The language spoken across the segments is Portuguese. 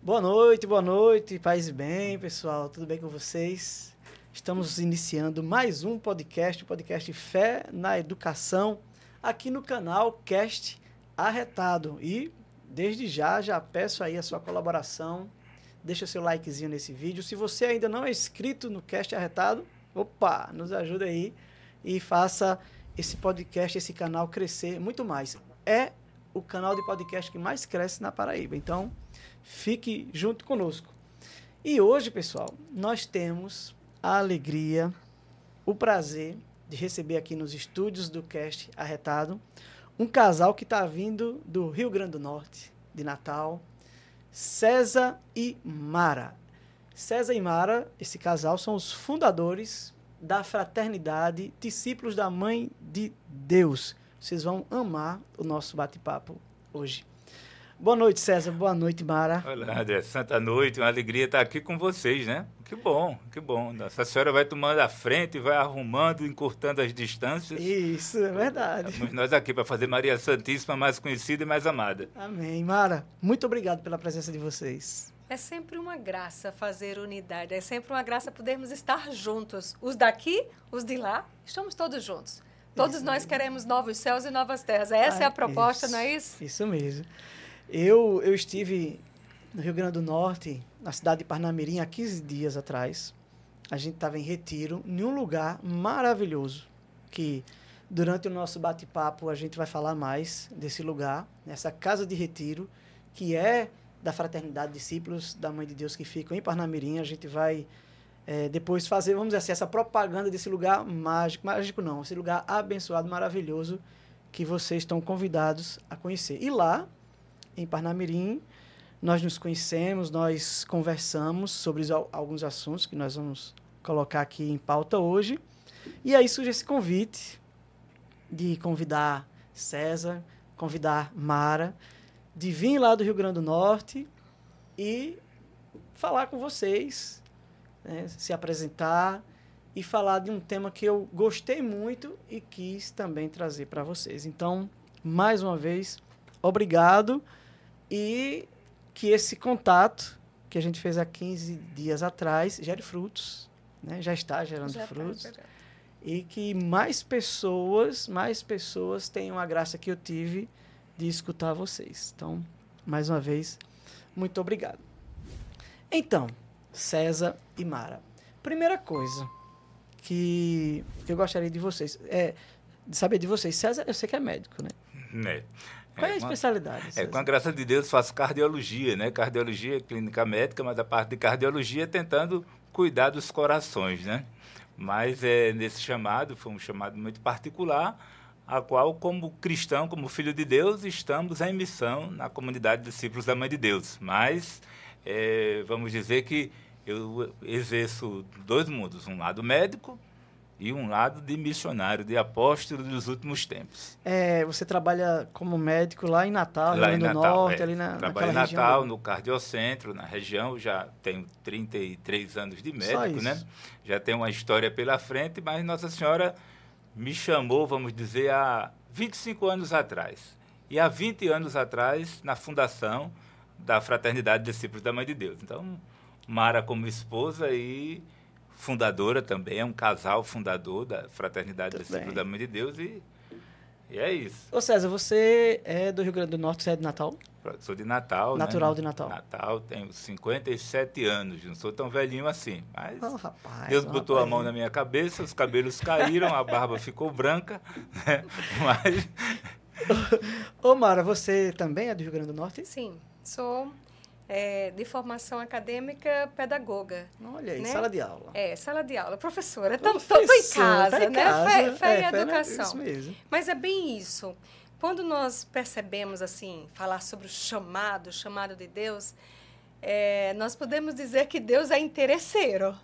Boa noite, boa noite, paz e bem, pessoal, tudo bem com vocês? Estamos iniciando mais um podcast, o podcast Fé na Educação, aqui no canal Cast Arretado. E desde já, já peço aí a sua colaboração, deixa seu likezinho nesse vídeo. Se você ainda não é inscrito no Cast Arretado, opa, nos ajuda aí e faça esse podcast, esse canal crescer muito mais. É o canal de podcast que mais cresce na Paraíba. Então, Fique junto conosco. E hoje, pessoal, nós temos a alegria, o prazer de receber aqui nos estúdios do Cast Arretado um casal que está vindo do Rio Grande do Norte, de Natal, César e Mara. César e Mara, esse casal, são os fundadores da fraternidade Discípulos da Mãe de Deus. Vocês vão amar o nosso bate-papo hoje. Boa noite, César. Boa noite, Mara. Olá, André. Santa noite. Uma alegria estar aqui com vocês, né? Que bom, que bom. Nossa Senhora vai tomando a frente, vai arrumando, encurtando as distâncias. Isso, é verdade. Estamos nós aqui para fazer Maria Santíssima mais conhecida e mais amada. Amém. Mara, muito obrigado pela presença de vocês. É sempre uma graça fazer unidade, é sempre uma graça podermos estar juntos. Os daqui, os de lá, estamos todos juntos. Todos isso nós mesmo. queremos novos céus e novas terras. Essa ah, é a proposta, isso, não é isso? Isso mesmo. Eu, eu estive no Rio Grande do Norte, na cidade de Parnamirim, há 15 dias atrás. A gente estava em retiro, em um lugar maravilhoso, que durante o nosso bate-papo a gente vai falar mais desse lugar, nessa casa de retiro, que é da Fraternidade Discípulos da Mãe de Deus que ficam em Parnamirim. A gente vai é, depois fazer, vamos dizer assim, essa propaganda desse lugar mágico, mágico não, esse lugar abençoado, maravilhoso, que vocês estão convidados a conhecer. E lá em Parnamirim. Nós nos conhecemos, nós conversamos sobre alguns assuntos que nós vamos colocar aqui em pauta hoje. E aí surge esse convite de convidar César, convidar Mara, de vir lá do Rio Grande do Norte e falar com vocês, né, se apresentar e falar de um tema que eu gostei muito e quis também trazer para vocês. Então, mais uma vez, obrigado e que esse contato que a gente fez há 15 dias atrás gere frutos, né? já está gerando já tá frutos. Tá e que mais pessoas, mais pessoas tenham a graça que eu tive de escutar vocês. Então, mais uma vez, muito obrigado. Então, César e Mara. Primeira coisa que eu gostaria de vocês é de saber de vocês. César, eu sei que é médico, né? Né. Qual é, a especialidade? É, com a graça de Deus, faço cardiologia, né? Cardiologia, clínica médica, mas a parte de cardiologia tentando cuidar dos corações, né? Mas é, nesse chamado, foi um chamado muito particular, a qual, como cristão, como filho de Deus, estamos em missão na comunidade de discípulos da Mãe de Deus. Mas, é, vamos dizer que eu exerço dois mundos, um lado médico e um lado de missionário, de apóstolo dos últimos tempos. É, você trabalha como médico lá em Natal, lá em Natal, Norte, é. ali na Trabalho em Natal, região. no cardiocentro, na região, já tenho 33 anos de médico, né? Já tenho uma história pela frente, mas Nossa Senhora me chamou, vamos dizer, há 25 anos atrás. E há 20 anos atrás, na fundação da Fraternidade Discípulos da Mãe de Deus. Então, Mara como esposa e fundadora também, é um casal fundador da Fraternidade Discípulos da Mãe de Deus e, e é isso. Ô César, você é do Rio Grande do Norte, você é de Natal? Sou de Natal, né? Natural né? de Natal. Natal, tenho 57 anos, não sou tão velhinho assim, mas oh, rapaz, Deus botou a mão na minha cabeça, os cabelos caíram, a barba ficou branca, né? mas... Ô Mara, você também é do Rio Grande do Norte? Sim, sou é, de formação acadêmica pedagoga. Olha aí, né? sala de aula. É, sala de aula. Professora, estou em casa, tá em né? Casa. Fé, fé é, e educação. É isso mesmo. Mas é bem isso. Quando nós percebemos, assim, falar sobre o chamado, o chamado de Deus, é, nós podemos dizer que Deus é interesseiro.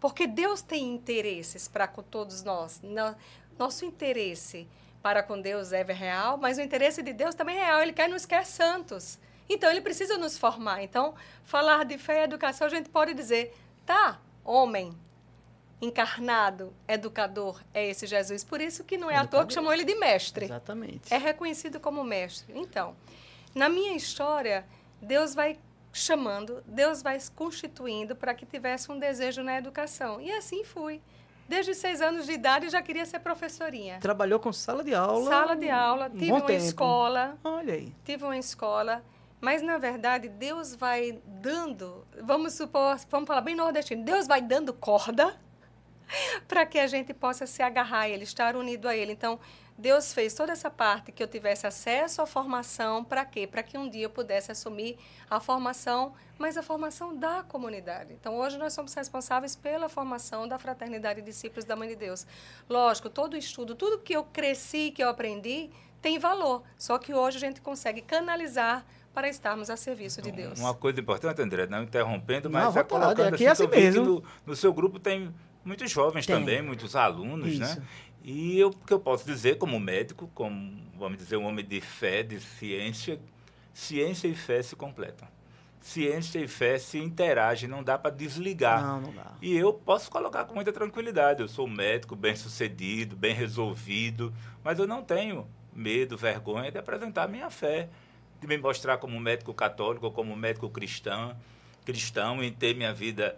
Porque Deus tem interesses para com todos nós. Nosso interesse para com Deus é real, mas o interesse de Deus também é real. Ele quer nos quer santos. Então, ele precisa nos formar. Então, falar de fé e educação, a gente pode dizer, tá, homem, encarnado, educador, é esse Jesus. Por isso que não é educador. à toa que chamou ele de mestre. Exatamente. É reconhecido como mestre. Então, Na minha história, Deus vai chamando, Deus vai constituindo para que tivesse um desejo na educação. E assim fui. Desde seis anos de idade já queria ser professorinha. Trabalhou com sala de aula? Sala de aula, um tive uma tempo. escola. Olha aí. Tive uma escola. Mas, na verdade, Deus vai dando, vamos supor, vamos falar bem nordestino, Deus vai dando corda para que a gente possa se agarrar a Ele, estar unido a Ele. Então, Deus fez toda essa parte que eu tivesse acesso à formação, para quê? Para que um dia eu pudesse assumir a formação, mas a formação da comunidade. Então, hoje nós somos responsáveis pela formação da fraternidade de discípulos da Mãe de Deus. Lógico, todo estudo, tudo que eu cresci, que eu aprendi, tem valor. Só que hoje a gente consegue canalizar para estarmos a serviço de Deus. Uma coisa importante, André, não interrompendo, mas não, é colocando aqui assim, é assim mesmo. No, no, seu grupo tem muitos jovens tem. também, muitos alunos, né? Isso. né? E eu, o que eu posso dizer como médico, como, vamos dizer, um homem de fé, de ciência, ciência e fé se completam. Ciência e fé se interagem, não dá para desligar. Não, não dá. E eu posso colocar com muita tranquilidade. Eu sou médico, bem sucedido, bem resolvido, mas eu não tenho medo, vergonha de apresentar minha fé, de me mostrar como médico católico, como médico cristão, cristão, e ter minha vida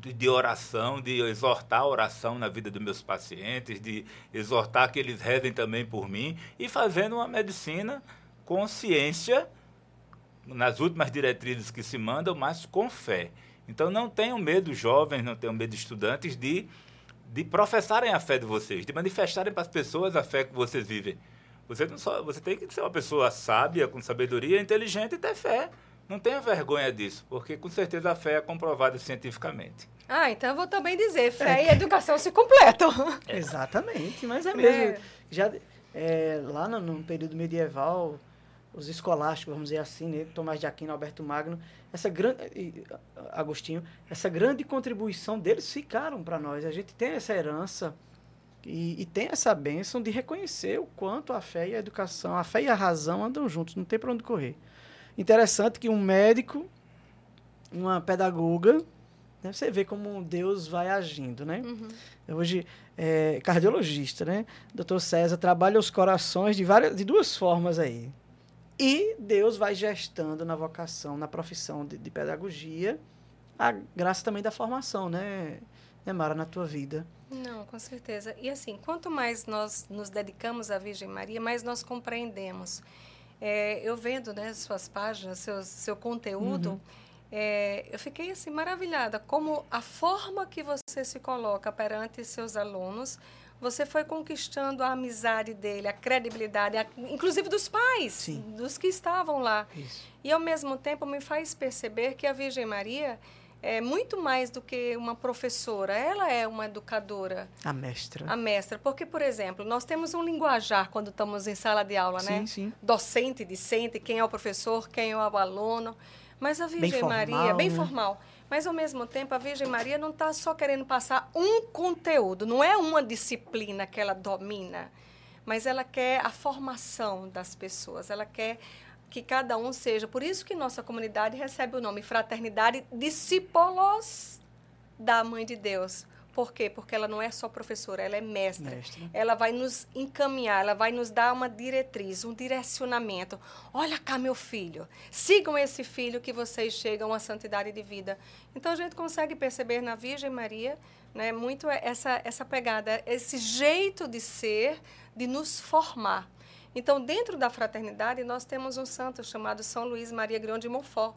de, de, oração, de exortar a oração na vida dos meus pacientes, de exortar que eles rezem também por mim e fazendo uma medicina com ciência, nas últimas diretrizes que se mandam, mas com fé. Então não tenham medo, jovens, não tenham medo, estudantes, de, de professarem a fé de vocês, de manifestarem para as pessoas a fé que vocês vivem. Você, não só, você tem que ser uma pessoa sábia, com sabedoria, inteligente e ter fé. Não tenha vergonha disso, porque com certeza a fé é comprovada cientificamente. Ah, então eu vou também dizer, fé é. e educação se completam. Exatamente, mas é mesmo. É. Já, é, lá no, no, período medieval, os escolásticos, vamos dizer assim, né, Tomás de Aquino, Alberto Magno, essa grande Agostinho, essa grande contribuição deles ficaram para nós. A gente tem essa herança e, e, tem essa bênção de reconhecer o quanto a fé e a educação, a fé e a razão andam juntos, não tem para onde correr. Interessante que um médico, uma pedagoga, né, você vê como Deus vai agindo, né? Uhum. Hoje, é, cardiologista, né? Doutor César trabalha os corações de, várias, de duas formas aí. E Deus vai gestando na vocação, na profissão de, de pedagogia, a graça também da formação, né, né, Mara, na tua vida. Não, com certeza. E assim, quanto mais nós nos dedicamos à Virgem Maria, mais nós compreendemos é, eu vendo né, suas páginas, seu, seu conteúdo, uhum. é, eu fiquei assim maravilhada como a forma que você se coloca perante seus alunos, você foi conquistando a amizade dele, a credibilidade, a, inclusive dos pais, Sim. dos que estavam lá. Isso. E ao mesmo tempo me faz perceber que a Virgem Maria é muito mais do que uma professora, ela é uma educadora. A mestra. A mestra, porque, por exemplo, nós temos um linguajar quando estamos em sala de aula, sim, né? Sim. Docente, discente, quem é o professor, quem é o aluno. Mas a Virgem bem Maria, formal, bem né? formal. Mas, ao mesmo tempo, a Virgem Maria não está só querendo passar um conteúdo, não é uma disciplina que ela domina, mas ela quer a formação das pessoas, ela quer que cada um seja. Por isso que nossa comunidade recebe o nome Fraternidade Discípulos da Mãe de Deus. Por quê? Porque ela não é só professora, ela é mestra. mestra. Ela vai nos encaminhar, ela vai nos dar uma diretriz, um direcionamento. Olha cá, meu filho, sigam esse filho que vocês chegam à santidade de vida. Então a gente consegue perceber na Virgem Maria né, muito essa, essa pegada, esse jeito de ser, de nos formar. Então, dentro da fraternidade, nós temos um santo chamado São Luís Maria Grião de Montfort,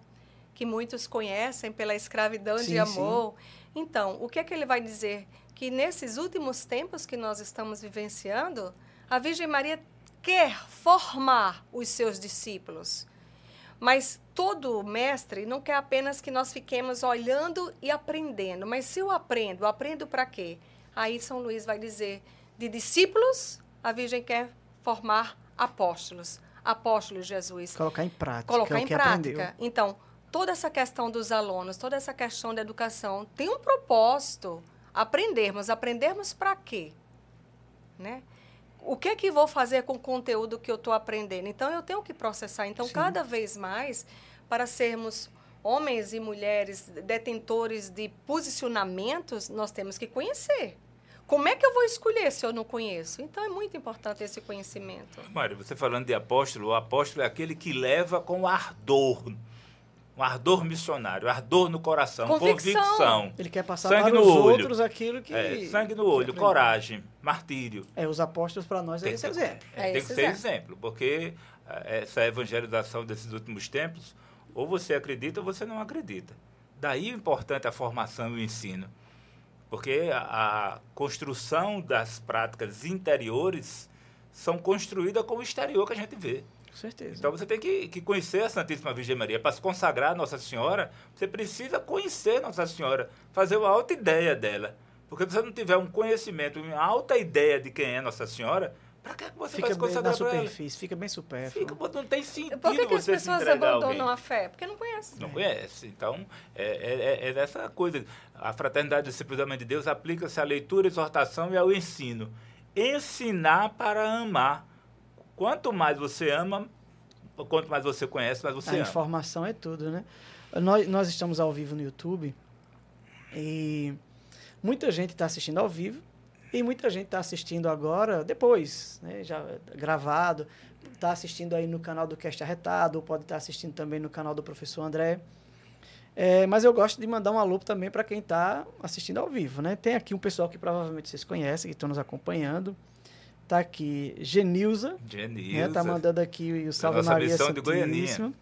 que muitos conhecem pela escravidão sim, de amor. Sim. Então, o que é que ele vai dizer? Que nesses últimos tempos que nós estamos vivenciando, a Virgem Maria quer formar os seus discípulos. Mas todo mestre não quer apenas que nós fiquemos olhando e aprendendo. Mas se eu aprendo, eu aprendo para quê? Aí São Luís vai dizer: de discípulos, a Virgem quer formar apóstolos. Apóstolos Jesus. Colocar em prática. Colocar é em prática. Aprendeu. Então, toda essa questão dos alunos, toda essa questão da educação tem um propósito. Aprendermos. Aprendermos para quê? Né? O que é que vou fazer com o conteúdo que eu estou aprendendo? Então, eu tenho que processar. Então, Sim. cada vez mais, para sermos homens e mulheres detentores de posicionamentos, nós temos que conhecer. Como é que eu vou escolher se eu não conheço? Então é muito importante esse conhecimento. Mário, você falando de apóstolo, o apóstolo é aquele que leva com ardor um ardor missionário, ardor no coração, convicção. convicção. Ele quer passar sangue para os olho. outros aquilo que... É, sangue no olho, coragem, martírio. É, os apóstolos para nós é esse exemplo. É, é tem que ser exemplo, porque é, essa evangelização desses últimos tempos, ou você acredita ou você não acredita. Daí o importante a formação e o ensino. Porque a, a construção das práticas interiores são construídas com o exterior que a gente vê. Com certeza. Então você tem que, que conhecer a Santíssima Virgem Maria. Para se consagrar a Nossa Senhora, você precisa conhecer Nossa Senhora, fazer uma alta ideia dela. Porque se você não tiver um conhecimento, uma alta ideia de quem é Nossa Senhora, para que você fica vai se consagrar na superfície, fica bem supérfluo. Fica, não tem sentido Por que, que as pessoas abandonam a fé? Porque não conhecem. Não é. conhece. Então, é, é, é, dessa coisa. A fraternidade simplesmente de Deus aplica-se à leitura, exortação e ao ensino. Ensinar para amar. Quanto mais você ama, quanto mais você conhece, mais você A ama. informação é tudo, né? Nós, nós estamos ao vivo no YouTube e muita gente está assistindo ao vivo e muita gente está assistindo agora, depois, né, já gravado, está assistindo aí no canal do Cast Arretado, ou pode estar tá assistindo também no canal do Professor André. É, mas eu gosto de mandar um alô também para quem está assistindo ao vivo, né? Tem aqui um pessoal que provavelmente vocês conhecem, que estão nos acompanhando. Tá aqui Genilza. Genilza. Né? Tá mandando aqui o Salve Maria Santíssima.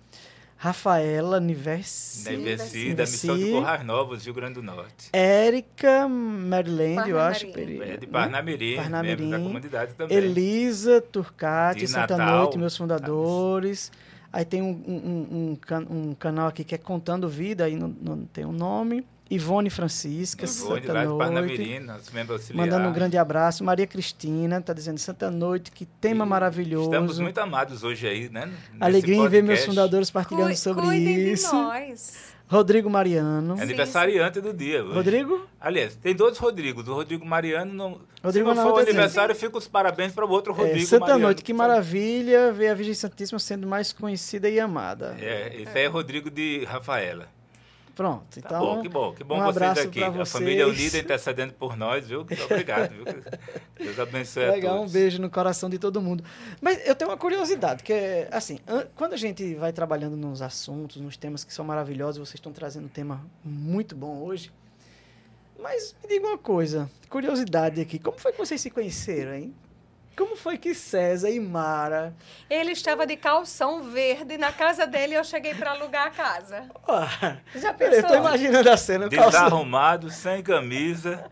Rafaela Niversi. Niversi, da missão de Corrais Novos, Rio Grande do Norte. Érica Maryland, eu acho. É de Parnamirim, Parnamirim. da comunidade também. Elisa Turcati, Santa Natal. Noite, meus fundadores. Aí tem um, um, um, um, canal aqui que é Contando Vida, aí não, não tem um nome. Ivone Francisca, Ivone, Santa lá Noite. De mandando um grande abraço. Maria Cristina está dizendo Santa Noite, que tema e maravilhoso. Estamos muito amados hoje aí, né? Alegria podcast. em ver meus fundadores partilhando Cu sobre isso. De nós. Rodrigo Mariano. É aniversariante do dia. Hoje. Rodrigo? Aliás, tem dois Rodrigos. O Rodrigo Mariano, não, Rodrigo se não for o aniversário, fica os parabéns para o outro é, Rodrigo é, Santa Mariano. Noite, que maravilha ver a Virgem Santíssima sendo mais conhecida e amada. É, esse é, é Rodrigo de Rafaela. Pronto, tá então. Bom, que bom, que bom um vocês aqui. A família unida intercedendo por nós, viu? Obrigado, viu? Deus abençoe Legal, a todos. um beijo no coração de todo mundo. Mas eu tenho uma curiosidade, que é assim, quando a gente vai trabalhando nos assuntos, nos temas que são maravilhosos, vocês estão trazendo um tema muito bom hoje. Mas me diga uma coisa, curiosidade aqui, como foi que vocês se conheceram, hein? Como foi que César e Mara. Ele estava de calção verde na casa dele e eu cheguei para alugar a casa. Já pensou? Eu tô imaginando a cena. Desarrumado, calção. sem camisa.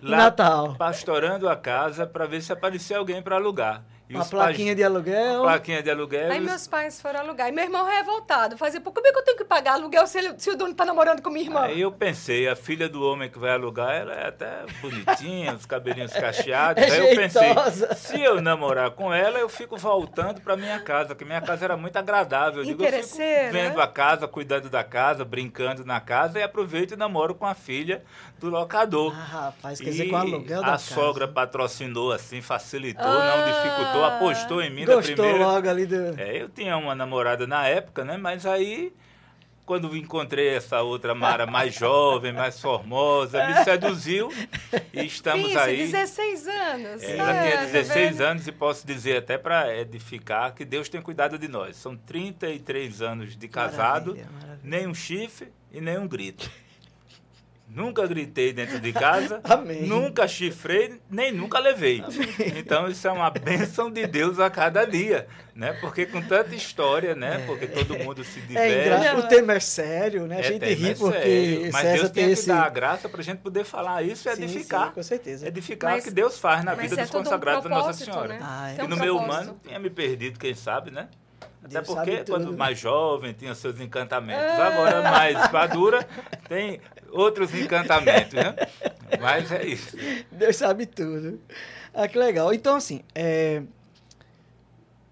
Lá Natal. Pastorando a casa para ver se aparecia alguém para alugar. E uma plaquinha pais, de aluguel. Uma plaquinha de aluguel. Aí meus pais foram alugar. E meu irmão revoltado. Fazia, pô, como é que eu tenho que pagar aluguel se, ele, se o dono está namorando com minha irmã? Aí eu pensei, a filha do homem que vai alugar, ela é até bonitinha, os cabelinhos cacheados. É Aí eu pensei, se eu namorar com ela, eu fico voltando para minha casa, porque minha casa era muito agradável. Eu digo, eu fico vendo né? a casa, cuidando da casa, brincando na casa, e aproveito e namoro com a filha do locador. Ah, rapaz, quer dizer, com aluguel da a casa. sogra patrocinou assim, facilitou, ah. não dificultou, apostou em mim Gostou da primeira. logo ali do... É, eu tinha uma namorada na época, né? Mas aí, quando encontrei essa outra Mara mais jovem, mais formosa, me seduziu e estamos Isso, aí. 16 anos. É, ela é, tinha 16 tá anos e posso dizer até para edificar que Deus tem cuidado de nós. São 33 anos de casado, maravilha, maravilha. nem um chifre e nem um grito. Nunca gritei dentro de casa, Amém. nunca chifrei, nem nunca levei. Amém. Então isso é uma bênção de Deus a cada dia, né? Porque com tanta história, né? É. Porque todo mundo se diverte. É, o tema é sério, né? A é, gente ri é porque sério. Mas César Deus tem, tem esse... que dar a graça para a gente poder falar isso e edificar. Sim, com certeza. Edificar mas, o que Deus faz na vida é dos consagrados um da Nossa Senhora. Né? Ah, é. E no meu humano tinha me perdido, quem sabe, né? Até Deus porque quando mais jovem tinha seus encantamentos. Ah. Agora mais madura tem outros encantamentos, né? Mas é isso. Deus sabe tudo. Ah, que legal. Então, assim, é...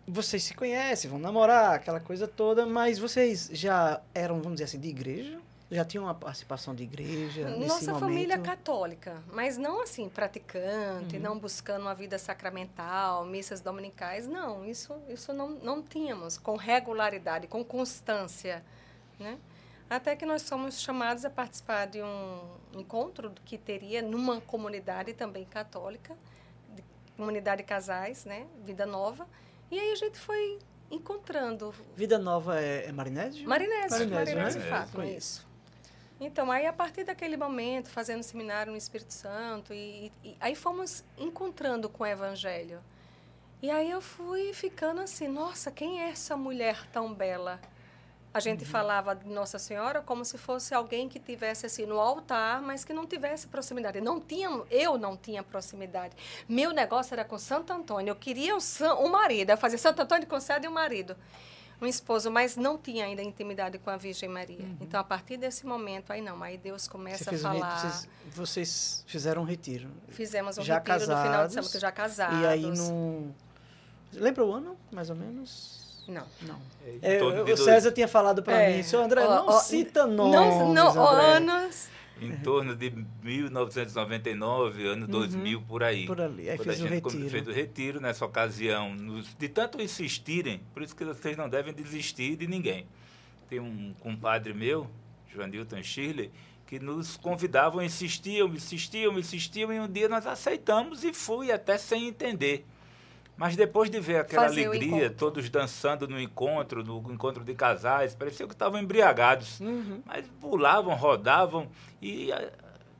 vocês se conhecem, vão namorar, aquela coisa toda, mas vocês já eram, vamos dizer assim, de igreja? Já tinham uma participação de igreja? Nossa momento? família católica, mas não assim, praticante, uhum. não buscando uma vida sacramental, missas dominicais, não. Isso, isso não, não tínhamos com regularidade, com constância, né? Até que nós somos chamados a participar de um encontro que teria numa comunidade também católica, comunidade de casais, né? Vida Nova. E aí a gente foi encontrando. Vida Nova é, é Marinésio? Marinésio, Marinésio, Marinésio né? Fátima, é, isso. Então, aí a partir daquele momento, fazendo seminário no Espírito Santo, e, e, aí fomos encontrando com o Evangelho. E aí eu fui ficando assim, nossa, quem é essa mulher tão bela? A gente uhum. falava de Nossa Senhora como se fosse alguém que tivesse assim no altar, mas que não tivesse proximidade. Não tinha, eu não tinha proximidade. Meu negócio era com Santo Antônio. Eu queria o, o marido, eu fazia Santo Antônio concede um marido, um esposo, mas não tinha ainda intimidade com a Virgem Maria. Uhum. Então a partir desse momento aí não, aí Deus começa a falar. Um vocês, vocês, fizeram um retiro? Fizemos um já retiro casados, no final de semana, já casados. E aí no lembra o ano, mais ou menos? Não. Não. É, o César tinha falado para é. mim, seu André, não cita nomes. Não, não anos. Em torno de 1999, ano uhum. 2000, por aí. Por ali. Aí quando fez a gente o retiro. fez o retiro nessa ocasião. Nos, de tanto insistirem, por isso que vocês não devem desistir de ninguém. Tem um compadre meu, Joanilton Shirley, que nos convidavam, insistiam, insistiam, insistiam, e um dia nós aceitamos e fui até sem entender. Mas depois de ver aquela Fazer alegria, todos dançando no encontro, no encontro de casais, parecia que estavam embriagados. Uhum. Mas pulavam, rodavam, e ah,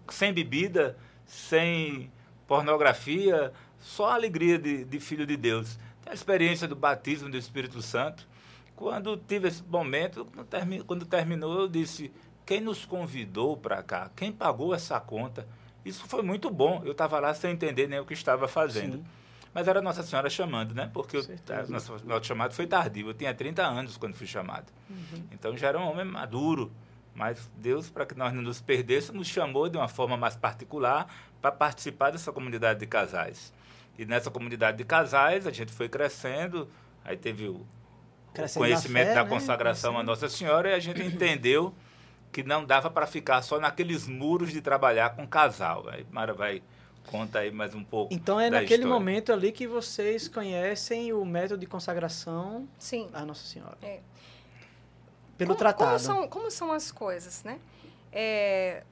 sem bebida, sem pornografia, só a alegria de, de filho de Deus. A experiência do batismo do Espírito Santo. Quando tive esse momento, quando terminou, eu disse: quem nos convidou para cá? Quem pagou essa conta? Isso foi muito bom. Eu estava lá sem entender nem o que estava fazendo. Sim. Mas era Nossa Senhora chamando, né? Porque o nosso, nosso chamado foi tardio. Eu tinha 30 anos quando fui chamado. Uhum. Então já era um homem maduro. Mas Deus, para que nós não nos perdêssemos, nos chamou de uma forma mais particular para participar dessa comunidade de casais. E nessa comunidade de casais, a gente foi crescendo, aí teve o, o conhecimento fé, da né? consagração à Nossa Senhora e a gente entendeu que não dava para ficar só naqueles muros de trabalhar com casal. Aí Mara vai Conta aí mais um pouco. Então é naquele história. momento ali que vocês conhecem o método de consagração Sim. à Nossa Senhora. É. Pelo como, tratado. Como são, como são as coisas, né? É,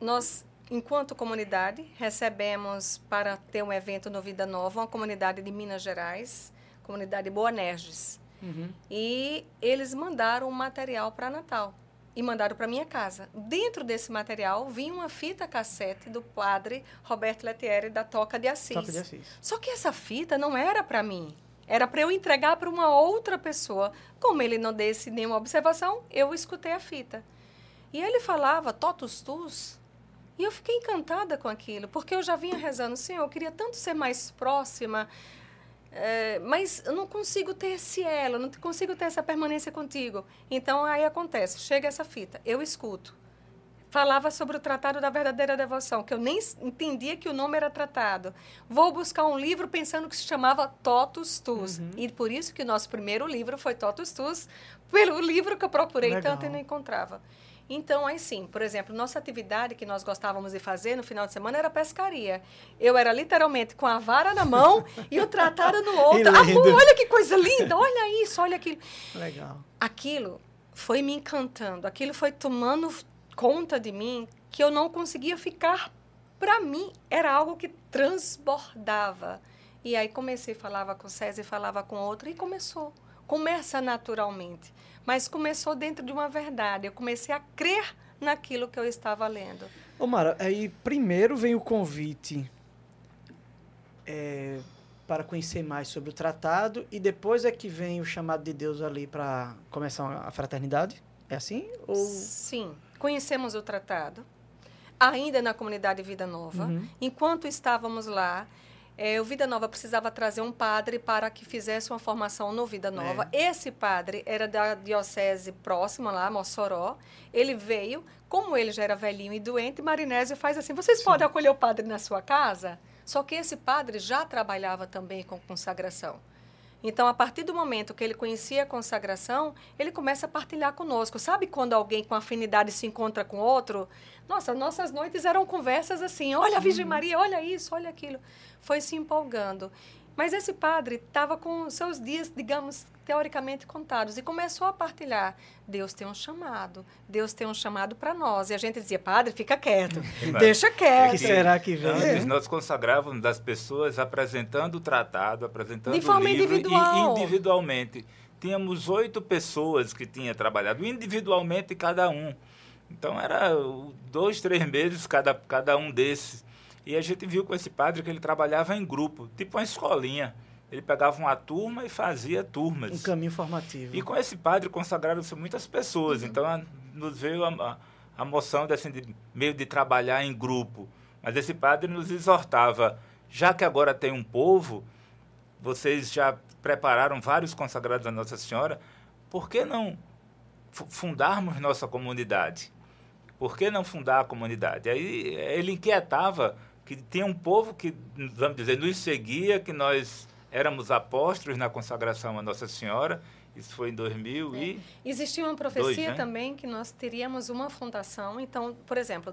nós, enquanto comunidade, recebemos para ter um evento no Vida Nova, uma comunidade de Minas Gerais, comunidade Boanerges. Uhum. E eles mandaram um material para Natal e mandaram para minha casa. Dentro desse material vinha uma fita cassete do padre Roberto Letieri da Toca de Assis. Toca de Assis. Só que essa fita não era para mim. Era para eu entregar para uma outra pessoa. Como ele não desse nenhuma observação, eu escutei a fita. E ele falava totus tus. E eu fiquei encantada com aquilo, porque eu já vinha rezando, Senhor, eu queria tanto ser mais próxima é, mas eu não consigo ter esse elo, não consigo ter essa permanência contigo. Então aí acontece, chega essa fita, eu escuto. Falava sobre o Tratado da Verdadeira Devoção, que eu nem entendia que o nome era tratado. Vou buscar um livro pensando que se chamava Totus Tus. Uhum. E por isso que o nosso primeiro livro foi Totus Tus, pelo livro que eu procurei Legal. tanto e não encontrava. Então, aí sim, por exemplo, nossa atividade que nós gostávamos de fazer no final de semana era pescaria. Eu era literalmente com a vara na mão e o tratado no outro. Olha que coisa linda, olha isso, olha aquilo. Legal. Aquilo foi me encantando, aquilo foi tomando conta de mim que eu não conseguia ficar para mim. Era algo que transbordava. E aí comecei, falava com o César, falava com outro e começou. Começa naturalmente mas começou dentro de uma verdade. Eu comecei a crer naquilo que eu estava lendo. Ô Mara, aí primeiro vem o convite é, para conhecer mais sobre o tratado e depois é que vem o chamado de Deus ali para começar a fraternidade? É assim? Ou... Sim. Conhecemos o tratado, ainda na comunidade Vida Nova. Uhum. Enquanto estávamos lá, é, o Vida Nova precisava trazer um padre para que fizesse uma formação no Vida Nova. É. Esse padre era da diocese próxima lá, Mossoró. Ele veio, como ele já era velhinho e doente, Marinésio faz assim: vocês Sim. podem acolher o padre na sua casa? Só que esse padre já trabalhava também com consagração. Então, a partir do momento que ele conhecia a consagração, ele começa a partilhar conosco. Sabe quando alguém com afinidade se encontra com outro? Nossa, nossas noites eram conversas assim: olha a Virgem Maria, olha isso, olha aquilo foi se empolgando. Mas esse padre estava com seus dias, digamos, teoricamente contados e começou a partilhar. Deus tem um chamado, Deus tem um chamado para nós. E a gente dizia, padre, fica quieto, deixa quieto. O que será que vem? Antes nós consagrávamos das pessoas apresentando o tratado, apresentando De forma o livro individual. e individualmente. Tínhamos oito pessoas que tinham trabalhado individualmente cada um. Então era dois, três meses cada, cada um desses. E a gente viu com esse padre que ele trabalhava em grupo, tipo uma escolinha. Ele pegava uma turma e fazia turmas. Um caminho formativo. E com esse padre consagraram-se muitas pessoas. Uhum. Então nos veio a, a, moção de, assim, de meio de trabalhar em grupo. Mas esse padre nos exortava, já que agora tem um povo, vocês já prepararam vários consagrados a Nossa Senhora, por que não fundarmos nossa comunidade? Por que não fundar a comunidade? Aí ele inquietava que tinha um povo que, vamos dizer, nos seguia, que nós éramos apóstolos na consagração a Nossa Senhora. Isso foi em 2000 é. e... Existia uma profecia né? também que nós teríamos uma fundação. Então, por exemplo,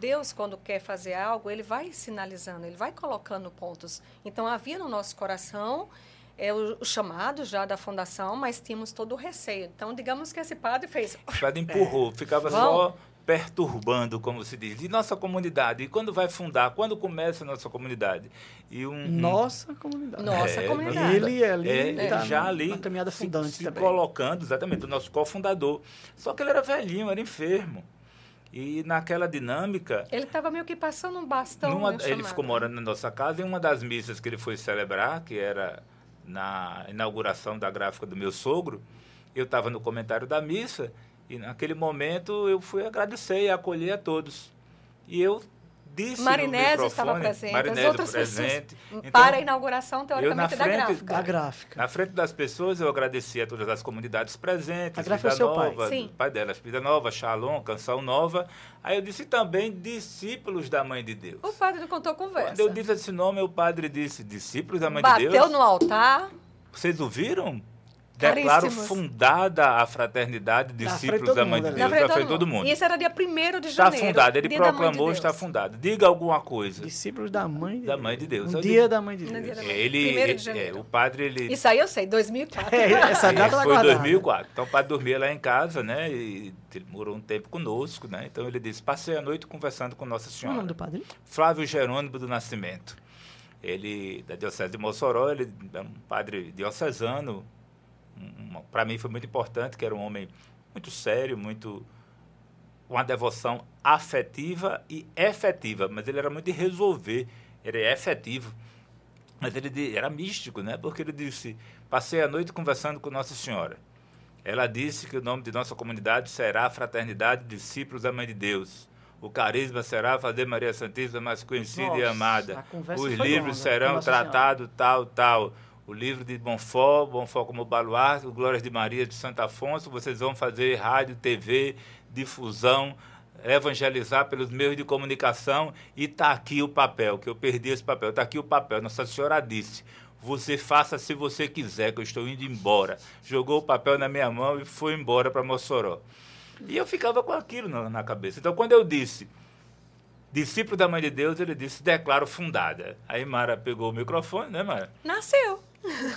Deus, quando quer fazer algo, ele vai sinalizando, ele vai colocando pontos. Então, havia no nosso coração é, o, o, chamado já da fundação, mas tínhamos todo o receio. Então, digamos que esse padre fez. O padre empurrou, ficava só perturbando, como se diz, e nossa comunidade. E quando vai fundar, quando começa a nossa comunidade? E um, nossa comunidade. Nossa é, comunidade. Ele ali, é, tá já ali na caminhada fundante se, se colocando, exatamente, o nosso cofundador. Só que ele era velhinho, era enfermo. E naquela dinâmica. Ele estava meio que passando um bastão. Numa, ele ficou morando na nossa casa em uma das missas que ele foi celebrar, que era na inauguração da gráfica do meu sogro. Eu estava no comentário da missa e naquele momento eu fui agradecer e acolher a todos. E eu disse Marinese estava presente, Marinese as outras presente. Então, para a inauguração, teoricamente, frente, da gráfica. Da gráfica. Na frente das pessoas, eu agradeci a todas as comunidades presentes. A gráfica Vida é seu Nova, pai. Sim. pai delas, Vida Nova, Shalom, Canção Nova. Aí eu disse também discípulos da Mãe de Deus. O padre não contou conversa. Quando eu disse esse nome, o padre disse discípulos da Mãe Bateu de Deus. Bateu no altar. Vocês ouviram? Declaro fundada a fraternidade de discípulos da Mãe de Deus. Já foi todo mundo. Isso era dia 1 de janeiro. Está fundada. Ele proclamou, de está fundada. Diga alguma coisa. Discípulos da Mãe de da Mãe de Deus. No dia da Mãe de Deus. Ele, é, o padre, ele... Isso aí eu sei, 2004. É, essa data Foi 2004. Então o padre dormia lá em casa, né? E ele morou um tempo conosco, né? Então ele disse, passei a noite conversando com Nossa Senhora. O nome do padre? Flávio Jerônimo do Nascimento. Ele, da Diocese de Mossoró, ele é um padre diocesano, para mim foi muito importante, que era um homem muito sério, muito uma devoção afetiva e efetiva, mas ele era muito de resolver, ele é efetivo. Mas ele era místico, né? Porque ele disse: "Passei a noite conversando com Nossa Senhora. Ela disse que o nome de nossa comunidade será Fraternidade Discípulos da Mãe de Deus. O carisma será fazer Maria Santíssima mais conhecida Nossa, e amada. Os livros longa, serão tratados tal, tal o livro de Bonfó, Bonfó como baluarte, o Glórias de Maria de Santo Afonso. Vocês vão fazer rádio, TV, difusão, evangelizar pelos meios de comunicação e está aqui o papel, que eu perdi esse papel. Está aqui o papel. Nossa Senhora disse: você faça se você quiser, que eu estou indo embora. Jogou o papel na minha mão e foi embora para Mossoró. E eu ficava com aquilo na, na cabeça. Então, quando eu disse discípulo da Mãe de Deus, ele disse, declaro fundada. Aí Mara pegou o microfone, né, Mara? Nasceu.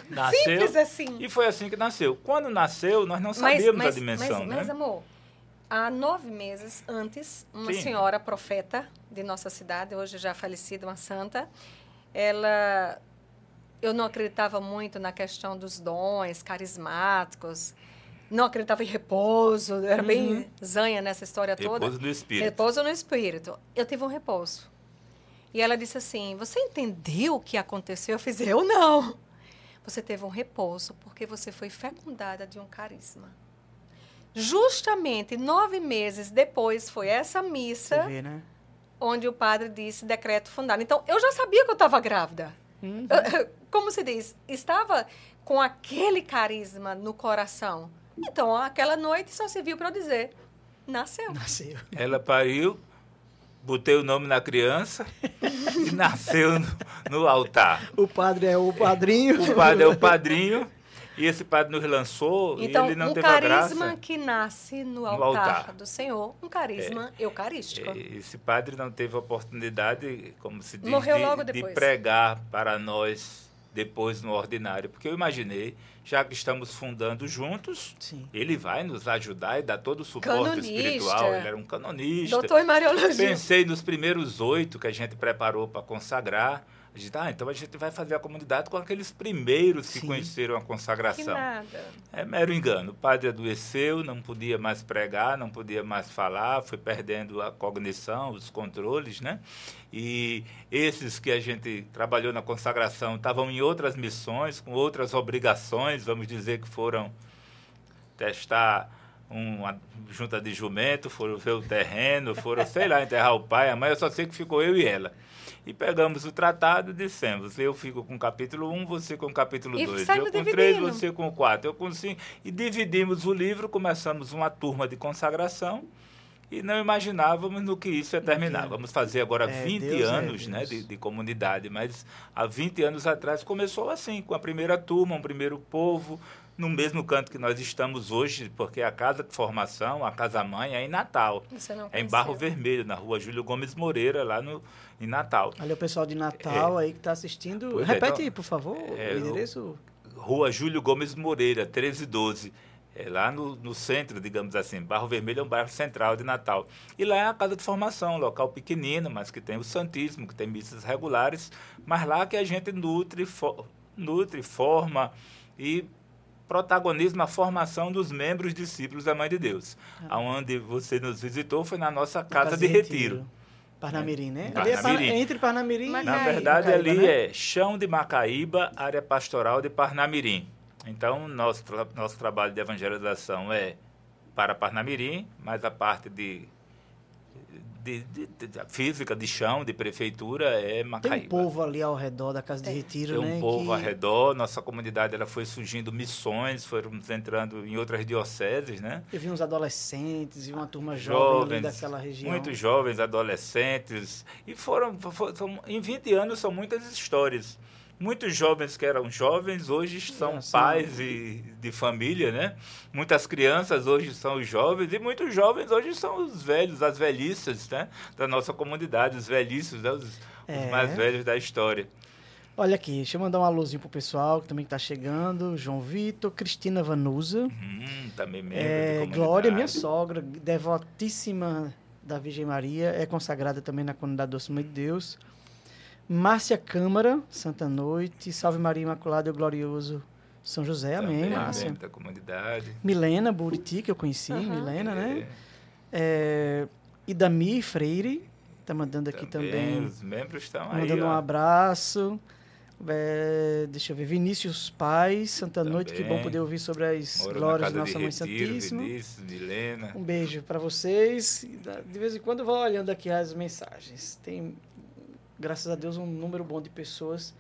Nasceu. Simples assim. E foi assim que nasceu. Quando nasceu, nós não sabíamos mas, mas, a dimensão, mas, né? Mas, amor, há nove meses antes, uma Sim. senhora profeta de nossa cidade, hoje já falecida, uma santa, ela... Eu não acreditava muito na questão dos dons carismáticos, não acreditava em repouso, era uhum. bem zanha nessa história toda. Repouso no espírito. Repouso no espírito. Eu tive um repouso. E ela disse assim: Você entendeu o que aconteceu? Eu fiz: Eu não. Você teve um repouso porque você foi fecundada de um carisma. Justamente nove meses depois foi essa missa vê, né? onde o padre disse decreto fundado. Então eu já sabia que eu estava grávida. Uhum. Como se diz, estava com aquele carisma no coração. Então aquela noite só se viu para eu dizer: nasceu. Nasceu. Ela pariu botei o nome na criança e nasceu no, no, altar. O padre é o padrinho. O padre é o padrinho. E esse padre nos lançou então, e ele não um teve a graça. Um carisma que nasce no, no altar, altar, do Senhor, um carisma é, eucarístico. Esse padre não teve a oportunidade, como se diz, Morreu de, logo de pregar para nós depois no ordinário, porque eu imaginei, já que estamos fundando juntos, Sim. ele vai nos ajudar e dar todo o suporte canonista. espiritual. Ele era um canonista. Doutor em Mariologia. Pensei nos primeiros oito que a gente preparou para consagrar. A gente, ah, então a gente vai fazer a comunidade com aqueles primeiros que Sim. conheceram a consagração. Que nada. É mero engano. O padre adoeceu, não podia mais pregar, não podia mais falar, foi perdendo a cognição, os controles, né? E esses que a gente trabalhou na consagração estavam em outras missões, com outras obrigações, vamos dizer que foram testar uma junta de jumento, foram ver o terreno, foram, sei lá, enterrar o pai, a mãe, eu só sei que ficou eu e ela. E pegamos o tratado e dissemos, eu fico com o capítulo 1, você com o capítulo 2. Eu com 3, você com 4, eu com 5. E dividimos o livro, começamos uma turma de consagração e não imaginávamos no que isso ia terminar. Vamos fazer agora é, 20 Deus é anos é né, de, de, comunidade, mas há 20 anos atrás começou assim, com a primeira turma, um primeiro povo, no mesmo canto que nós estamos hoje, porque a casa de formação, a casa mãe é em Natal. é em Barro Vermelho, na rua Júlio Gomes Moreira, lá no, em Natal. Olha o pessoal de Natal é, aí que está assistindo. Pois é, Repete, é, por favor, é, o endereço. Rua Júlio Gomes Moreira, 1312. É lá no, no, centro, digamos assim. Barro Vermelho é um bairro central de Natal. E lá é a casa de formação, um local pequenino, mas que tem o Santíssimo, que tem missas regulares, mas lá que a gente nutre, for, nutre forma e protagonismo a formação dos membros discípulos da Mãe de Deus. Ah. Aonde você nos visitou foi na nossa casa, casa de, de retiro. retiro. Parnamirim, né? Parnamirim. É entre Parnamirim e Na verdade, Macaíba, ali né? é chão de Macaíba, área pastoral de Parnamirim. Então, nosso, nosso trabalho de evangelização é para Parnamirim, mas a parte de de, de, de, física de chão, de prefeitura, é Macaíba. Tem um povo ali ao redor da Casa de Retiro, Tem né? Tem um povo que... ao redor, nossa comunidade ela foi surgindo missões, foram entrando em outras dioceses, né? Eu vi uns adolescentes e uma turma jovem jovens, daquela região. Muitos jovens, adolescentes, e foram, foram, em 20 anos são muitas histórias muitos jovens que eram jovens hoje são pais e, de família, né? Muitas crianças hoje são os jovens e muitos jovens hoje são os velhos, as velhices, né? Da nossa comunidade, os velhices, né? os, é. os mais velhos da história. Olha aqui, deixa eu mandar uma luzinha pro pessoal que também está chegando. João Vitor, Cristina Vanusa. Hum, também membro é, Glória, minha sogra, devotíssima da Virgem Maria, é consagrada também na comunidade do Senhor de Deus. Márcia Câmara, Santa Noite. Salve Maria Imaculada e o Glorioso São José. Amém, Também, Márcia. da comunidade. Milena Buriti, que eu conheci, uhum. Milena, né? É, Idami Freire, tá mandando aqui também. também. Os membros estão aí. Mandando ó. um abraço. É, deixa eu ver, Vinícius Paz, Santa Também. Noite, que bom poder ouvir sobre as Moro glórias de Nossa Mãe Retiro, Santíssima. Vinícius, Milena. Um beijo para vocês. De vez em quando eu vou olhando aqui as mensagens. Tem graças a Deus, um número bom de pessoas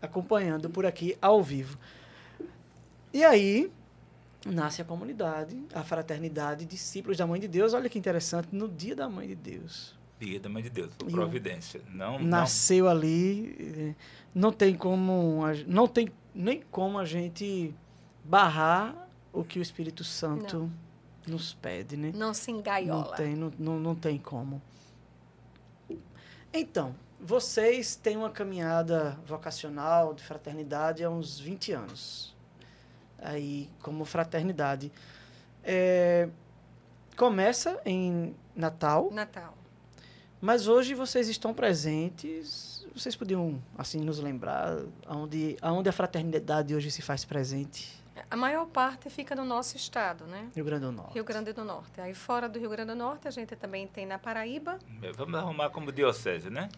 acompanhando por aqui ao vivo. E aí nasce a comunidade, a fraternidade, discípulos da Mãe de Deus. Olha que interessante, no dia da Mãe de Deus. Dia da Mãe de Deus, providência. Não, nasceu não... ali, eh, não tem como, não tem nem como a gente barrar o que o Espírito Santo não. nos pede, né? Não se engaiola. Não tem, não, não, não tem como. Então, vocês têm uma caminhada vocacional de fraternidade há uns 20 anos. Aí, como fraternidade. É, começa em Natal. Natal. Mas hoje vocês estão presentes. Vocês podiam, assim, nos lembrar aonde, aonde a fraternidade hoje se faz presente? A maior parte fica no nosso estado, né? Rio Grande do Norte. Rio Grande do Norte. Aí fora do Rio Grande do Norte, a gente também tem na Paraíba. Vamos arrumar como diocese, né?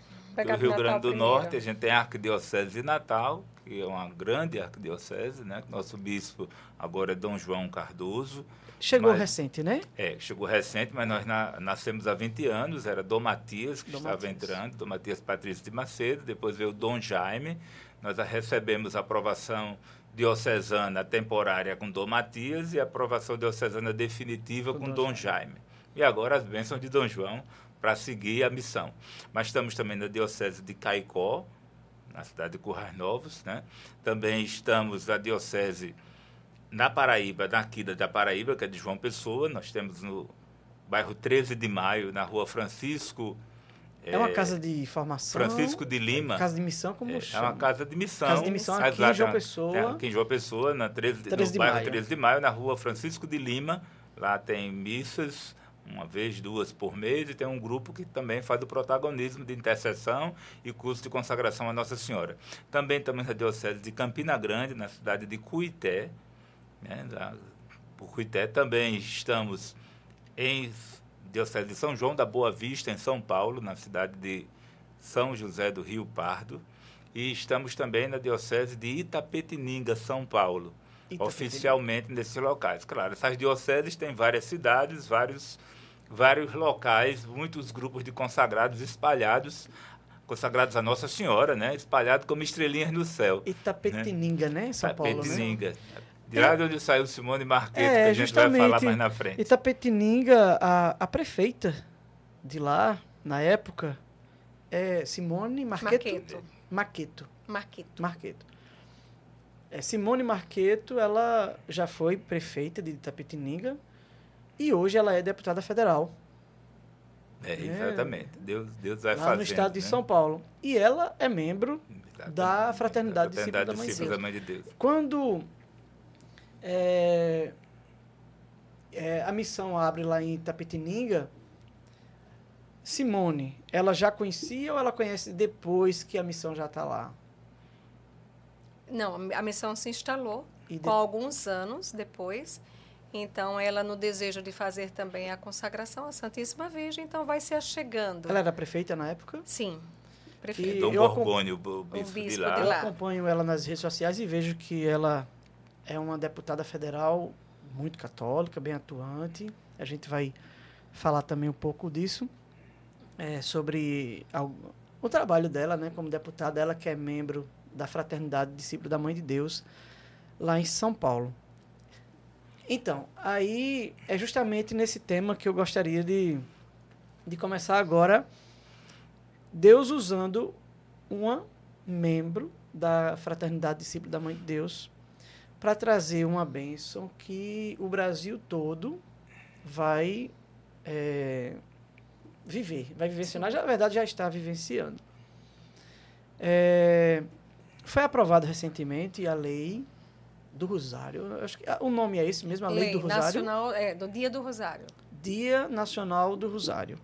Do Rio Grande do primeiro. Norte, a gente tem a Arquidiocese de Natal, que é uma grande arquidiocese, né? Nosso bispo agora é Dom João Cardoso. Chegou mas, recente, né? É, chegou recente, mas nós na, nascemos há 20 anos, era Dom Matias que Dom estava Matias. entrando, Dom Matias Patrício de Macedo, depois veio Dom Jaime, nós recebemos a aprovação diocesana temporária com Dom Matias e a aprovação diocesana definitiva com, com Dom, Dom Jaime. E agora as bênçãos de Dom João, para seguir a missão. Mas estamos também na Diocese de Caicó, na cidade de Currais Novos. Né? Também estamos na Diocese na Paraíba, na Quida da Paraíba, que é de João Pessoa. Nós temos no bairro 13 de Maio, na rua Francisco É uma casa de formação. Francisco de Lima. Casa de missão, como é, chama? É uma casa de missão. Casa de missão aqui em João Pessoa. É, aqui em João Pessoa, na 13, 13 no de bairro maio. 13 de Maio, na rua Francisco de Lima. Lá tem missas, uma vez, duas por mês, e tem um grupo que também faz o protagonismo de intercessão e curso de consagração à Nossa Senhora. Também estamos na Diocese de Campina Grande, na cidade de Cuité. Né, da, por Cuité também estamos em Diocese de São João da Boa Vista, em São Paulo, na cidade de São José do Rio Pardo. E estamos também na Diocese de Itapetininga, São Paulo, Itapetininga. oficialmente nesses locais. Claro, essas dioceses têm várias cidades, vários vários locais, muitos grupos de consagrados espalhados, consagrados a Nossa Senhora, né? Espalhados como estrelinhas no céu. Itapetininga, né? né? São Itapetininga. Paulo, né? De lá de onde saiu Simone Marquete, é, que a gente vai falar mais na frente. Itapetininga, a, a prefeita de lá, na época, é Simone Marqueto. Marqueto. Marqueto. Marqueto. É, Simone Marqueto, ela já foi prefeita de Itapetininga, e hoje ela é deputada federal. É, exatamente. É, Deus, Deus vai lá fazendo. no estado de né? São Paulo. E ela é membro exatamente. da Fraternidade, da Fraternidade Discípulos da, da Mãe de Deus. Quando é, é, a missão abre lá em Tapetininga, Simone, ela já conhecia ou ela conhece depois que a missão já está lá? Não, a missão se instalou de... com alguns anos depois. Então, ela, no desejo de fazer também a consagração à Santíssima Virgem, então vai se achegando. Ela era prefeita na época? Sim, prefeita. Dom Borbônio, o bispo, o bispo de, lá. de, lá. Eu acompanho ela nas redes sociais e vejo que ela é uma deputada federal muito católica, bem atuante. A gente vai falar também um pouco disso, é, sobre o trabalho dela né, como deputada, ela que é membro da Fraternidade Discípulo da Mãe de Deus, lá em São Paulo. Então, aí é justamente nesse tema que eu gostaria de, de começar agora. Deus usando uma membro da Fraternidade Discípulo da Mãe de Deus para trazer uma bênção que o Brasil todo vai é, viver, vai vivenciar. Na verdade, já está vivenciando. É, foi aprovada recentemente a lei do Rosário. Acho que o nome é esse mesmo, a Lei, lei do Rosário. Nacional, é, do Dia do Rosário. Dia Nacional do Rosário.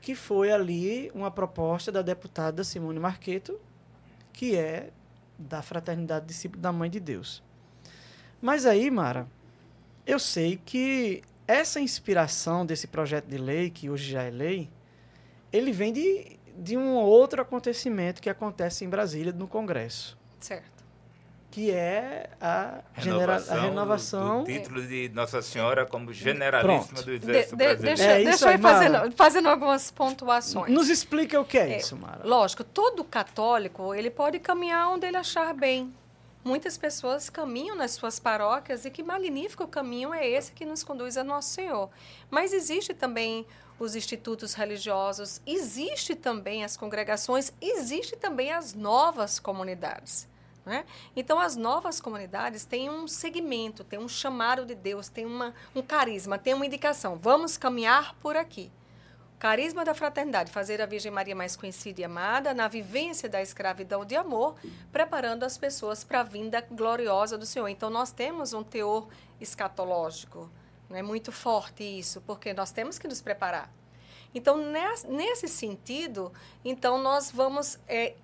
Que foi ali uma proposta da deputada Simone Marqueto, que é da Fraternidade Discípulo da Mãe de Deus. Mas aí, Mara, eu sei que essa inspiração desse projeto de lei, que hoje já é lei, ele vem de, de um outro acontecimento que acontece em Brasília, no Congresso. Certo que é a, renovação, a renovação do, título de Nossa Senhora como generalíssima Pronto. do Exército de, de, Brasileiro. Deixa, é deixa eu ir fazendo, fazendo, algumas pontuações. Nos explica o que é, é isso, Mara. Lógico, todo católico ele pode caminhar onde ele achar bem. Muitas pessoas caminham nas suas paróquias e que magnífico caminho é esse que nos conduz a Nosso Senhor. Mas existe também os institutos religiosos, existe também as congregações, existe também as novas comunidades. Né? Então, as novas comunidades têm um segmento, têm um chamado de Deus, têm uma, um carisma, têm uma indicação. Vamos caminhar por aqui. Carisma da fraternidade, fazer a Virgem Maria mais conhecida e amada na vivência da escravidão de amor, preparando as pessoas para a vinda gloriosa do Senhor. Então, nós temos um teor escatológico, é muito forte isso, porque nós temos que nos preparar. Então, nesse sentido, então nós vamos é,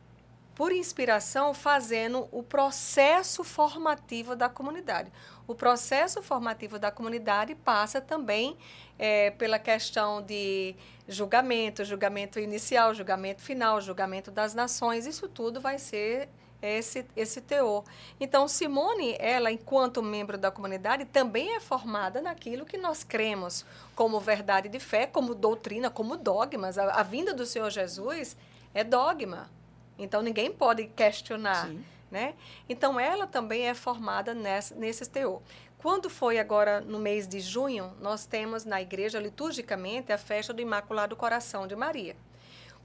por inspiração, fazendo o processo formativo da comunidade. O processo formativo da comunidade passa também é, pela questão de julgamento, julgamento inicial, julgamento final, julgamento das nações. Isso tudo vai ser esse, esse teor. Então, Simone, ela, enquanto membro da comunidade, também é formada naquilo que nós cremos como verdade de fé, como doutrina, como dogmas. A, a vinda do Senhor Jesus é dogma. Então ninguém pode questionar, né? Então ela também é formada nessa, nesse teor. Quando foi agora no mês de junho, nós temos na igreja liturgicamente a festa do Imaculado Coração de Maria.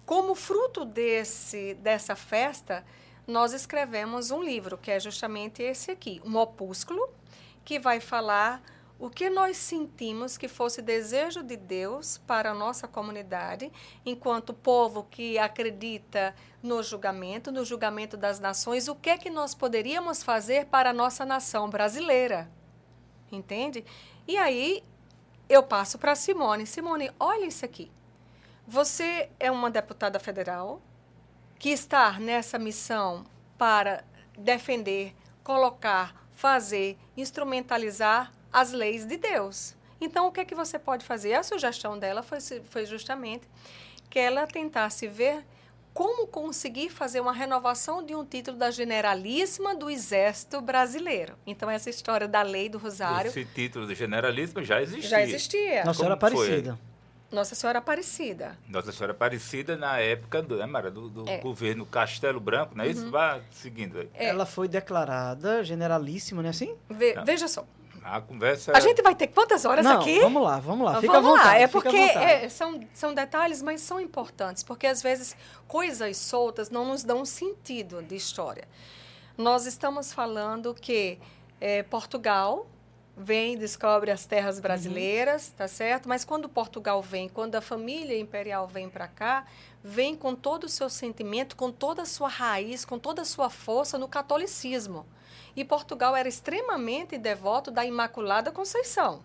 Como fruto desse dessa festa, nós escrevemos um livro que é justamente esse aqui, um opúsculo que vai falar o que nós sentimos que fosse desejo de Deus para a nossa comunidade, enquanto povo que acredita no julgamento, no julgamento das nações, o que é que nós poderíamos fazer para a nossa nação brasileira? Entende? E aí eu passo para Simone. Simone, olha isso aqui. Você é uma deputada federal que está nessa missão para defender, colocar, fazer, instrumentalizar as leis de Deus. Então, o que é que você pode fazer? A sugestão dela foi, foi justamente que ela tentasse ver como conseguir fazer uma renovação de um título da Generalíssima do Exército Brasileiro. Então, essa história da lei do Rosário. Esse título de Generalíssima já existia. Já existia. Nossa Senhora Aparecida. Nossa Senhora Aparecida. Nossa Senhora Aparecida na época do, né, Mara, do, do é. governo Castelo Branco, não é uhum. isso? Vá seguindo aí. É. Ela foi declarada generalíssima, não é assim? Ve veja só. A conversa. A gente vai ter quantas horas Não, aqui? Vamos lá, vamos lá. Fica vamos à vontade. Lá. É porque é, são, são detalhes, mas são importantes, porque às vezes coisas soltas não nos dão sentido de história. Nós estamos falando que é, Portugal vem descobre as terras uhum. brasileiras, uhum. tá certo? Mas quando Portugal vem, quando a família imperial vem para cá, vem com todo o seu sentimento, com toda a sua raiz, com toda a sua força no catolicismo. E Portugal era extremamente devoto da Imaculada Conceição.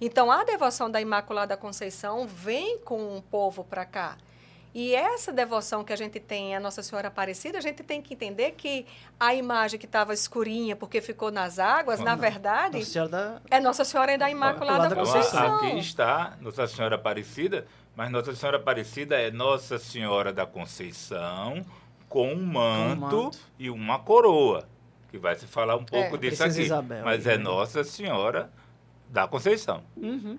Então, a devoção da Imaculada Conceição vem com o povo para cá. E essa devoção que a gente tem a Nossa Senhora Aparecida, a gente tem que entender que a imagem que estava escurinha porque ficou nas águas, na verdade, Nossa da... é Nossa Senhora da Imaculada Conceição. Aqui está Nossa Senhora Aparecida, mas Nossa Senhora Aparecida é Nossa Senhora da Conceição com um manto, um manto. e uma coroa que vai se falar um pouco é, disso aqui. Isabel, mas é Nossa Senhora da Conceição. Uhum.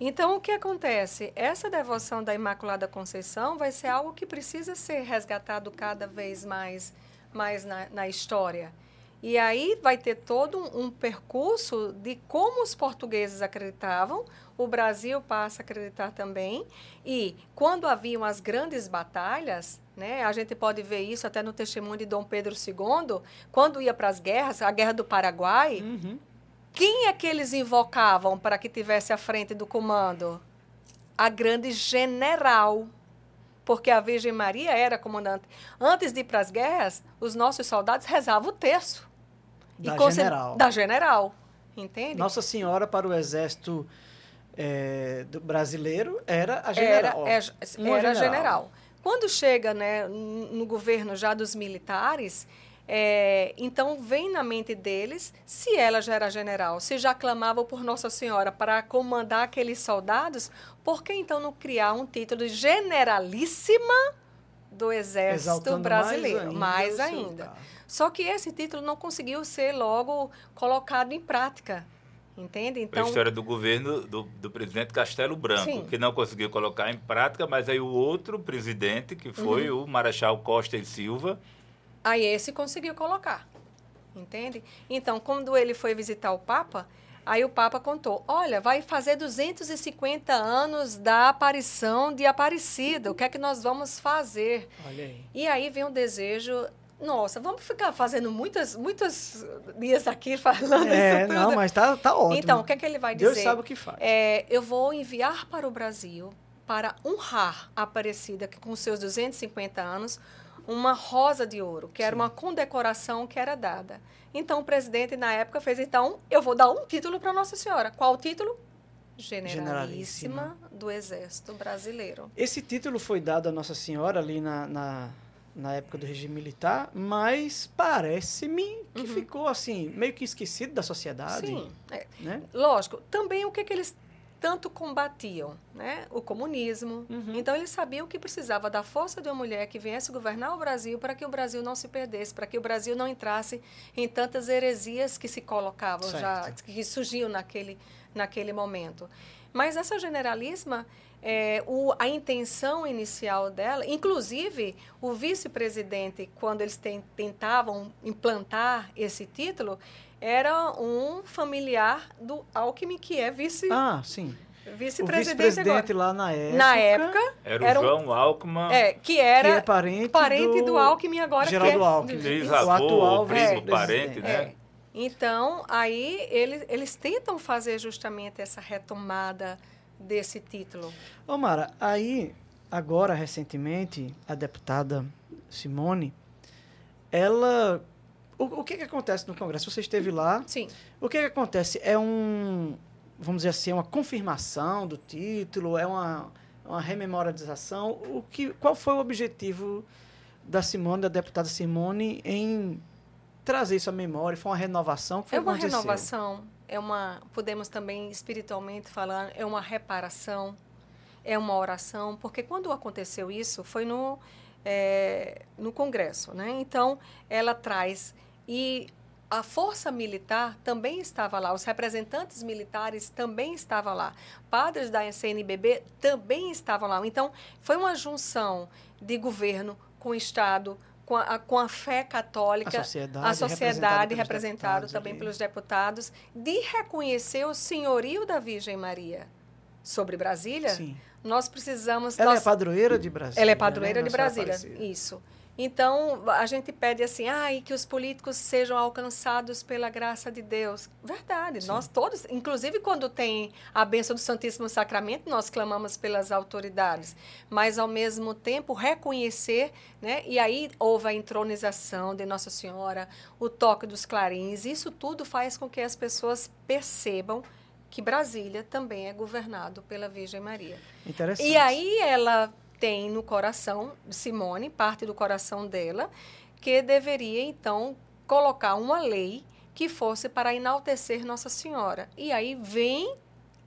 Então, o que acontece? Essa devoção da Imaculada Conceição vai ser algo que precisa ser resgatado cada vez mais, mais na, na história. E aí vai ter todo um, um, percurso de como os portugueses acreditavam, o Brasil passa a acreditar também. E quando haviam as grandes batalhas, né, a gente pode ver isso até no testemunho de Dom Pedro II, quando ia para as guerras, a Guerra do Paraguai, uhum. quem é que eles invocavam para que tivesse à frente do comando? A grande general porque a Virgem Maria era comandante. Antes de ir para as guerras, os nossos soldados rezavam o terço. Da general. Da general, entende? Nossa Senhora para o exército é, brasileiro era a general. Era, é, era general. general. Quando chega né, no governo já dos militares, é, então vem na mente deles se ela já era general, se já clamava por Nossa Senhora para comandar aqueles soldados, por que então não criar um título de generalíssima do Exército Exaltando Brasileiro? Mais ainda. Mais ainda. Só que esse título não conseguiu ser logo colocado em prática. Entende? Então, a história do governo do, do presidente Castelo Branco, sim. que não conseguiu colocar em prática, mas aí o outro presidente, que foi uhum. o Marechal Costa e Silva. Aí esse conseguiu colocar. Entende? Então, quando ele foi visitar o Papa, aí o Papa contou: olha, vai fazer 250 anos da aparição de Aparecida, o que é que nós vamos fazer? Olha aí. E aí vem o desejo nossa, vamos ficar fazendo muitas, muitos dias aqui falando é, isso tudo. Não, mas tá, tá ótimo. Então, o que é que ele vai dizer? Deus sabe o que faz. É, eu vou enviar para o Brasil, para honrar a Aparecida, que com seus 250 anos, uma rosa de ouro, que Sim. era uma condecoração que era dada. Então, o presidente, na época, fez, então, eu vou dar um título para Nossa Senhora. Qual o título? Generalíssima, Generalíssima, do Exército Brasileiro. Esse título foi dado a Nossa Senhora ali na, na na época do regime militar, mas parece-me que uhum. ficou assim, meio que esquecido da sociedade. Sim, é. né? lógico. Também o que, que eles tanto combatiam, né? O comunismo. Uhum. Então eles sabiam que precisava da força de uma mulher que viesse governar o Brasil para que o Brasil não se perdesse, para que o Brasil não entrasse em tantas heresias que se colocavam certo. já, que surgiam naquele naquele momento. Mas essa generalíssima é, o, a intenção inicial dela, inclusive o vice-presidente, quando eles tentavam implantar esse título, era um familiar do Alckmin, que é vice. Ah, sim. Vice-presidente vice lá na época. Na época. Era o era um, João Alckmin. É, que era que é parente, parente do, do Alckmin agora. Geraldo que é, Alckmin. Bisavô, o atual primo, parente, né? É. Então, aí eles, eles tentam fazer justamente essa retomada desse título. Ô Mara, aí, agora, recentemente, a deputada Simone, ela... O, o que, que acontece no Congresso? Você esteve lá. Sim. O que, que acontece? É um, vamos dizer assim, uma confirmação do título? É uma, uma rememorização? O que, qual foi o objetivo da Simone, da deputada Simone, em trazer isso à memória? Foi uma renovação? é uma renovação, é uma, podemos também espiritualmente falar, é uma reparação, é uma oração, porque quando aconteceu isso foi no, é, no Congresso, né? Então, ela traz e a força militar também estava lá, os representantes militares também estavam lá, padres da CNBB também estavam lá. Então, foi uma junção de governo com Estado, com a, com a fé católica, a sociedade, a sociedade representada também ali. pelos deputados, de reconhecer o senhorio da Virgem Maria sobre Brasília. Sim. Nós precisamos. Ela nós, é padroeira de Brasília. Ela é padroeira né? de Brasília. Isso. Então, a gente pede assim, ah, que os políticos sejam alcançados pela graça de Deus. Verdade, Sim. nós todos, inclusive quando tem a bênção do Santíssimo Sacramento, nós clamamos pelas autoridades, mas ao mesmo tempo reconhecer, né? E aí houve a entronização de Nossa Senhora, o toque dos clarins, isso tudo faz com que as pessoas percebam que Brasília também é governado pela Virgem Maria. Interessante. E aí ela tem no coração de Simone, parte do coração dela, que deveria então colocar uma lei que fosse para enaltecer Nossa Senhora. E aí vem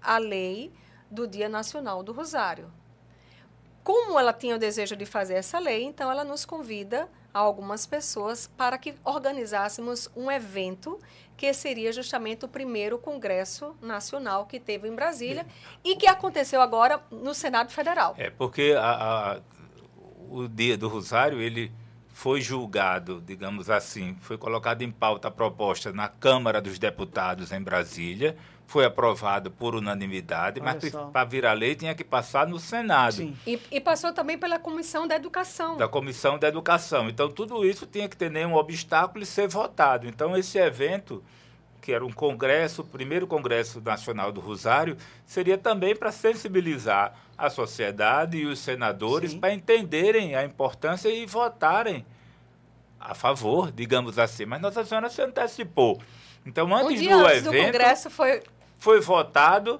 a lei do Dia Nacional do Rosário. Como ela tinha o desejo de fazer essa lei, então ela nos convida a algumas pessoas para que organizássemos um evento que seria justamente o primeiro Congresso Nacional que teve em Brasília e que aconteceu agora no Senado Federal. É, porque a, a, o Dia do Rosário, ele foi julgado, digamos assim, foi colocado em pauta a proposta na Câmara dos Deputados em Brasília, foi aprovado por unanimidade, Olha mas para virar lei tinha que passar no Senado. Sim. E, e, passou também pela Comissão da Educação. Da Comissão da Educação. Então, tudo isso tinha que ter nenhum obstáculo e ser votado. Então, esse evento, que era um congresso, o primeiro Congresso Nacional do Rosário, seria também para sensibilizar a sociedade e os senadores para entenderem a importância e votarem a favor, digamos assim. Mas Nossa Senhora se antecipou. Então, antes um dia do antes evento. Do Congresso foi foi votado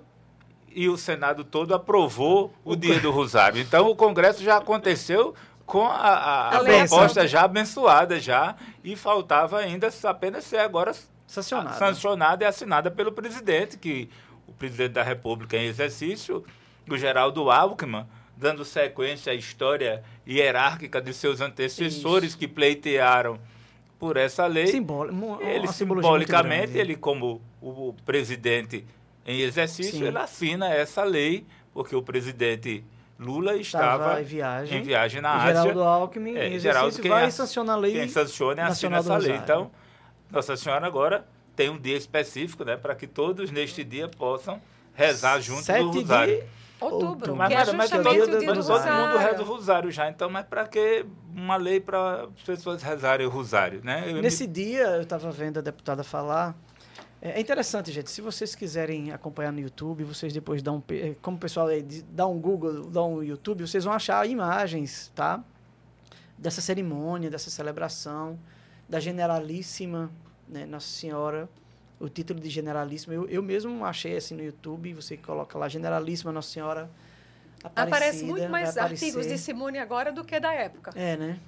e o Senado todo aprovou o, Dia do Rosário. Então, o Congresso já aconteceu com a, a, a proposta já abençoada já e faltava ainda apenas ser agora sancionada. sancionada e assinada pelo presidente, que o presidente da República em exercício, o Geraldo Alckmin, dando sequência à história hierárquica de seus antecessores Isso. que pleitearam por essa lei. Ele simbolicamente, ele como o presidente em exercício, Sim. ele assina essa lei, porque o presidente Lula estava, em viagem, em viagem na Ásia. Geraldo Alckmin, é, em Geraldo, quem vai sancionar a lei. Quem sanciona e assina essa lei. Então, Nossa Senhora agora tem um dia específico, né, para que todos neste dia possam rezar junto Sete do Rosário. Outubro, mas, que é justamente o dia do, do Todo mundo reza o rosário já, então, mas para que uma lei para as pessoas rezarem o rosário, né? Eu Nesse me... dia, eu estava vendo a deputada falar, é, é interessante, gente, se vocês quiserem acompanhar no YouTube, vocês depois dão, é, como o pessoal aí, dá um Google, dá um YouTube, vocês vão achar imagens, tá? Dessa cerimônia, dessa celebração, da generalíssima né, Nossa Senhora o título de generalíssima. Eu, eu mesmo achei assim no YouTube, você coloca lá generalíssima Nossa Senhora Aparece muito mais artigos de Simone agora do que da época. É, né?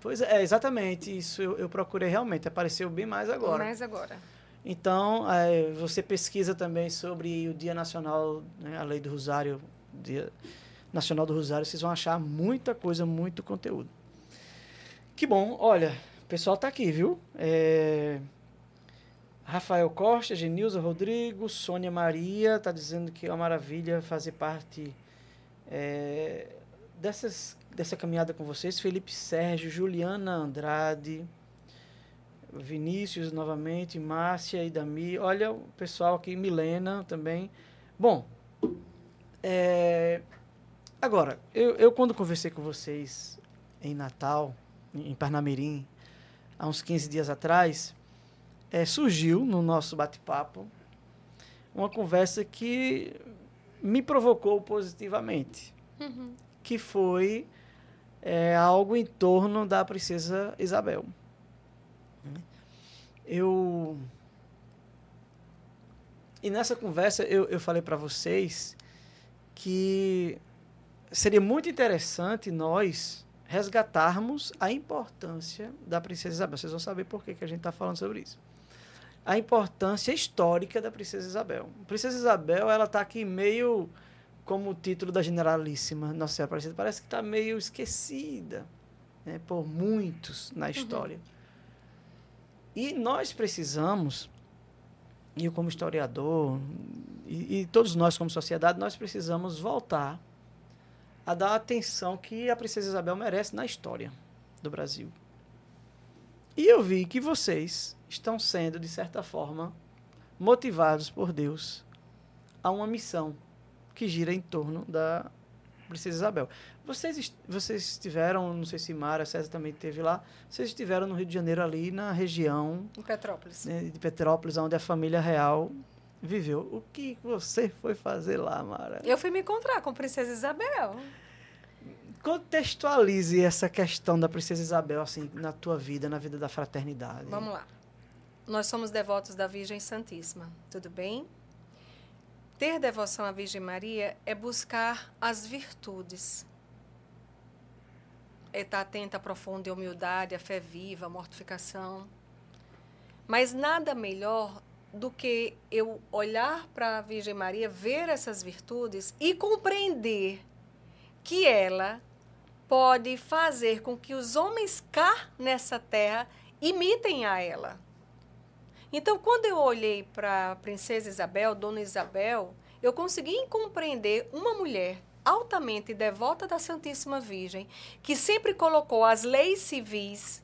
Pois é, exatamente. Isso eu, eu procurei realmente. Apareceu bem mais agora. Mais agora. Então, é, você pesquisa também sobre o Dia Nacional, né, a Lei do Rosário, Dia Nacional do Rosário, vocês vão achar muita coisa, muito conteúdo. Que bom. Olha, o pessoal está aqui, viu? É, Rafael Costa, Genilza Rodrigo, Sônia Maria, está dizendo que é uma maravilha fazer parte é, dessas, dessa caminhada com vocês. Felipe Sérgio, Juliana Andrade, Vinícius novamente, Márcia e Dami. Olha o pessoal aqui, Milena também. Bom, é, agora, eu, eu quando conversei com vocês em Natal, em Parnamirim, há uns 15 dias atrás, é, surgiu no nosso bate-papo uma conversa que me provocou positivamente, uhum. que foi é, algo em torno da princesa Isabel. Eu e nessa conversa eu, eu falei para vocês que seria muito interessante nós resgatarmos a importância da princesa Isabel. Vocês vão saber por que, que a gente está falando sobre isso. A importância histórica da princesa Isabel. A princesa Isabel, ela está aqui meio como o título da generalíssima Nossa Senhora Aparecida. Parece que está meio esquecida né, por muitos na uhum. história. Uhum. E nós precisamos, e eu como historiador, e, e todos nós como sociedade, nós precisamos voltar a dar a atenção que a princesa Isabel merece na história do Brasil. E eu vi que vocês estão sendo, de certa forma, motivados por Deus a uma missão que gira em torno da princesa Isabel. Vocês, vocês estiveram, não sei se Mara, César também esteve lá, vocês estiveram no Rio de Janeiro ali na região... Em Petrópolis. Né, de Petrópolis, onde a família real viveu. O que você foi fazer lá, Mara? Eu fui me encontrar com a Princesa Isabel. Contextualize essa questão da Princesa Isabel assim na tua vida, na vida da fraternidade. Vamos lá. Nós somos devotos da Virgem Santíssima, tudo bem? Ter devoção à Virgem Maria é buscar as virtudes. É estar atenta à profunda humildade, à fé viva, à mortificação. Mas nada melhor do que eu olhar para a Virgem Maria, ver essas virtudes e compreender que ela pode fazer com que os homens cá nessa terra imitem a ela. Então, quando eu olhei para a princesa Isabel, Dona Isabel, eu consegui compreender uma mulher altamente devota da Santíssima Virgem, que sempre colocou as leis civis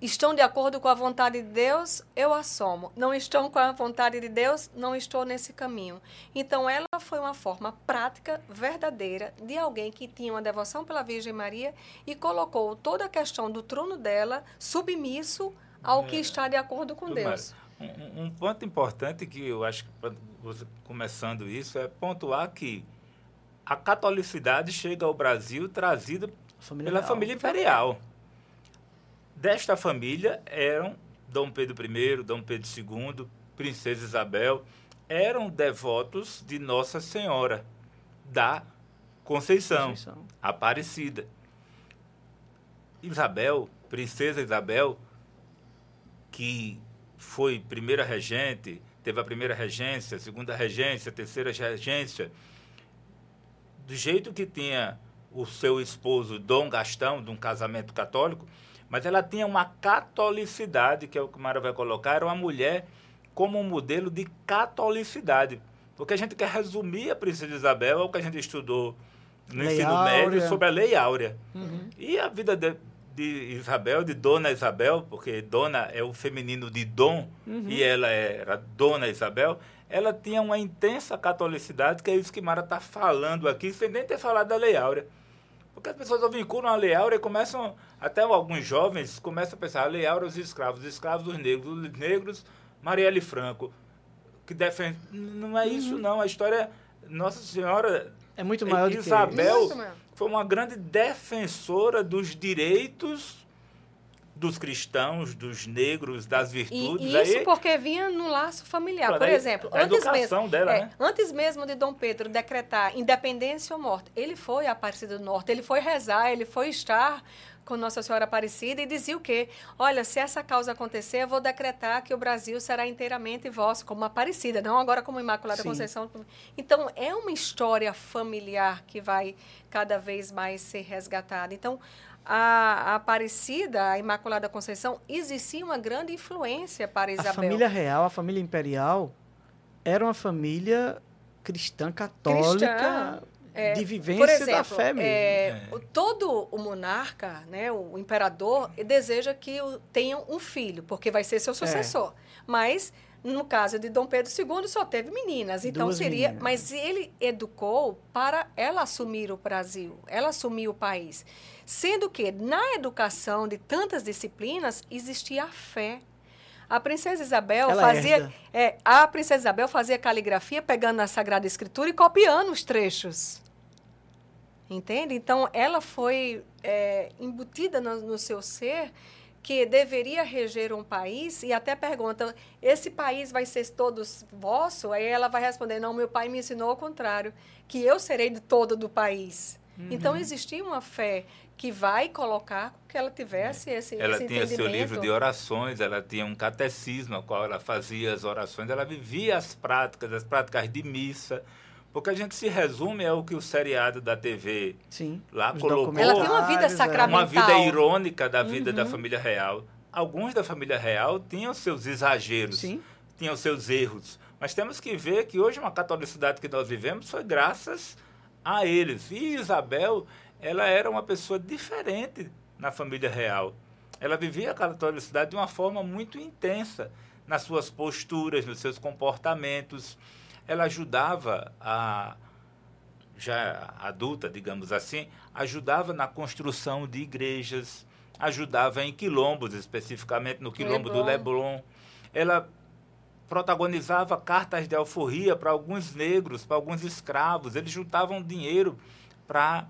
estão de acordo com a vontade de Deus, eu assomo. Não estão com a vontade de Deus, não estou nesse caminho. Então, ela foi uma forma prática, verdadeira, de alguém que tinha uma devoção pela Virgem Maria e colocou toda a questão do trono dela submisso ao é, que está de acordo com Deus. Um, um, ponto importante que eu acho que você começando isso é pontuar que a catolicidade chega ao Brasil trazida família pela real. família imperial desta família eram Dom Pedro I, Dom Pedro II, Princesa Isabel, eram devotos de Nossa Senhora da Conceição, Conceição. Aparecida. Isabel, Princesa Isabel, que foi primeira regente, teve a primeira regência, segunda regência, terceira regência, do jeito que tinha o seu esposo Dom Gastão, de um casamento católico, mas ela tinha uma catolicidade, que é o que o Mara vai colocar, era uma mulher como um modelo de catolicidade. Porque a gente quer resumir a Princesa Isabel, é o que a gente estudou no lei ensino áurea. médio sobre a Lei Áurea. Uhum. E a vida de, de, Isabel, de Dona Isabel, porque Dona é o feminino de Dom, uhum. e ela era Dona Isabel, ela tinha uma intensa catolicidade, que é isso que Mara está falando aqui, sem nem ter falado da Lei Áurea. Porque as pessoas vinculam a Lei Áurea e começam, até alguns jovens começam a pensar, a Lei Áurea os escravos, os escravos dos negros, os negros, Marielle Franco, que defende... Não é isso, uhum. não. A história... Nossa Senhora... É muito maior Isabel do que isso. Foi uma grande defensora dos direitos dos cristãos, dos negros, das virtudes. E, isso aí, porque vinha no laço familiar. Por exemplo, antes mesmo, dela, é, né? antes mesmo de Dom Pedro decretar independência ou morte, ele foi a Aparecida do Norte, ele foi rezar, ele foi estar com Nossa Senhora Aparecida e dizia o quê? Olha, se essa causa acontecer, eu vou decretar que o Brasil será inteiramente vosso, como Aparecida, não agora como Imaculada Sim. Conceição. Então, é uma história familiar que vai cada vez mais ser resgatada. Então, a, Aparecida, a Imaculada Conceição, existia uma grande influência para Isabel. A família real, a família imperial, era uma família cristã, católica, cristã, é, de vivência exemplo, da fé mesmo. É, é. Todo o monarca, né, o imperador, deseja que tenha um filho, porque vai ser seu sucessor. É. Mas no caso de Dom Pedro II, só teve meninas. Então Duas seria. Meninas. Mas ele educou para ela assumir o Brasil, ela assumir o país. Sendo que na educação de tantas disciplinas existia a fé. A princesa Isabel ela fazia. É, a princesa Isabel fazia caligrafia pegando a Sagrada Escritura e copiando os trechos. Entende? Então, ela foi é, embutida no, no seu ser que deveria reger um país e até pergunta: esse país vai ser todos vosso? Aí ela vai responder: não, meu pai me ensinou ao contrário, que eu serei de todo do país. Uhum. Então existia uma fé que vai colocar que ela tivesse esse Ela esse tinha seu livro de orações, ela tinha um catecismo, a qual ela fazia as orações, ela vivia as práticas, as práticas de missa. Porque a gente se resume ao que o seriado da TV Sim, lá colocou. Ela tem uma vida sacramental. Uma vida irônica da vida uhum. da família real. Alguns da família real tinham seus exageros, Sim. tinham seus erros. Mas temos que ver que hoje uma catolicidade que nós vivemos foi graças a eles. E Isabel, ela era uma pessoa diferente na família real. Ela vivia a catolicidade de uma forma muito intensa nas suas posturas, nos seus comportamentos ela ajudava a já adulta, digamos assim, ajudava na construção de igrejas, ajudava em quilombos, especificamente no quilombo Leblon. do Leblon. Ela protagonizava cartas de alforria para alguns negros, para alguns escravos. Eles juntavam dinheiro para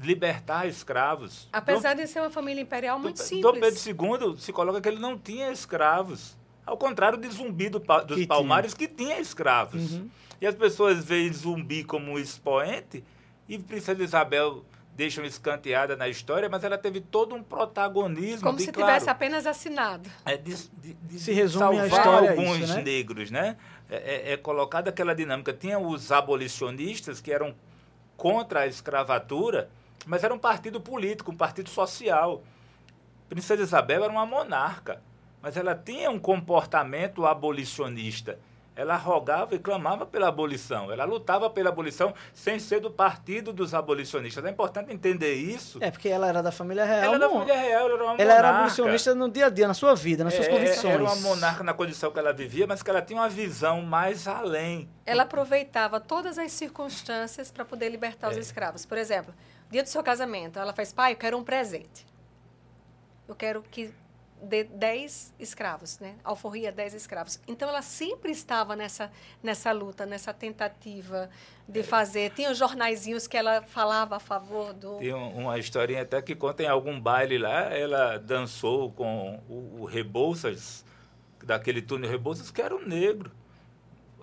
libertar escravos. Apesar Dom, de ser uma família imperial muito Dom, simples. Dom Pedro II se coloca que ele não tinha escravos. Ao contrário de Zumbi do, dos que Palmares, tinha. que tinha escravos. Uhum. E as pessoas veem Zumbi como um expoente e Princesa Isabel deixam escanteada na história, mas ela teve todo um protagonismo. Como de, se claro, tivesse apenas assinado. É de, de, de se resume salvar a história alguns isso, né? negros, né? É, é, é colocada aquela dinâmica. Tinha os abolicionistas que eram contra a escravatura, mas era um partido político, um partido social. Princesa Isabel era uma monarca mas ela tinha um comportamento abolicionista. Ela rogava e clamava pela abolição. Ela lutava pela abolição sem ser do partido dos abolicionistas. É importante entender isso. É, porque ela era da família real. Ela era da família real, ela era uma Ela monarca. era abolicionista no dia a dia, na sua vida, nas suas é, convicções. Era uma monarca na condição que ela vivia, mas que ela tinha uma visão mais além. Ela aproveitava todas as circunstâncias para poder libertar é. os escravos. Por exemplo, dia do seu casamento, ela faz, pai, eu quero um presente. Eu quero que de 10 escravos, né? Alforria 10 escravos. Então ela sempre estava nessa nessa luta, nessa tentativa de é. fazer. Tinha os jornaizinhos que ela falava a favor do Tem uma historinha até que conta em algum baile lá, ela dançou com o, o Rebouças, daquele túnel Rebouças que era um negro.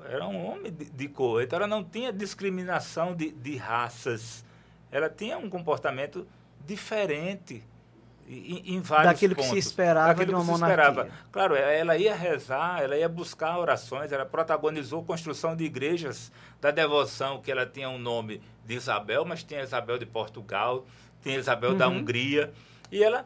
Era um homem de, de cor. Então ela não tinha discriminação de, de raças. Ela tinha um comportamento diferente em, em vários Daquilo pontos. que se esperava Daquilo de uma que monarquia. Se esperava. Claro, ela ia rezar, ela ia buscar orações, ela protagonizou a construção de igrejas da devoção, que ela tinha o um nome de Isabel, mas tinha Isabel de Portugal, tinha Isabel uhum. da Hungria, e ela,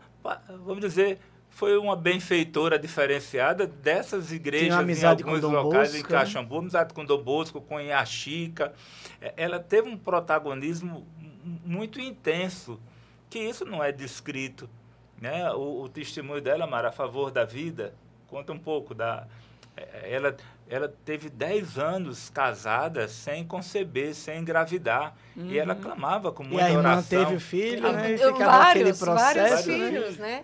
vamos dizer, foi uma benfeitora diferenciada dessas igrejas em alguns locais, Bosco, em né? Caxambu, amizade com Dom Bosco, com Inhaxica. É, ela teve um protagonismo muito intenso, que isso não é descrito né? O, o, testemunho dela, Mara, a favor da vida, conta um pouco da. É, ela, ela teve 10 anos casada sem conceber, sem engravidar. Uhum. E ela uhum. clamava com muita e a irmã oração. teve filho, né? E ficava vários, aquele processo. Vários né? filhos, né?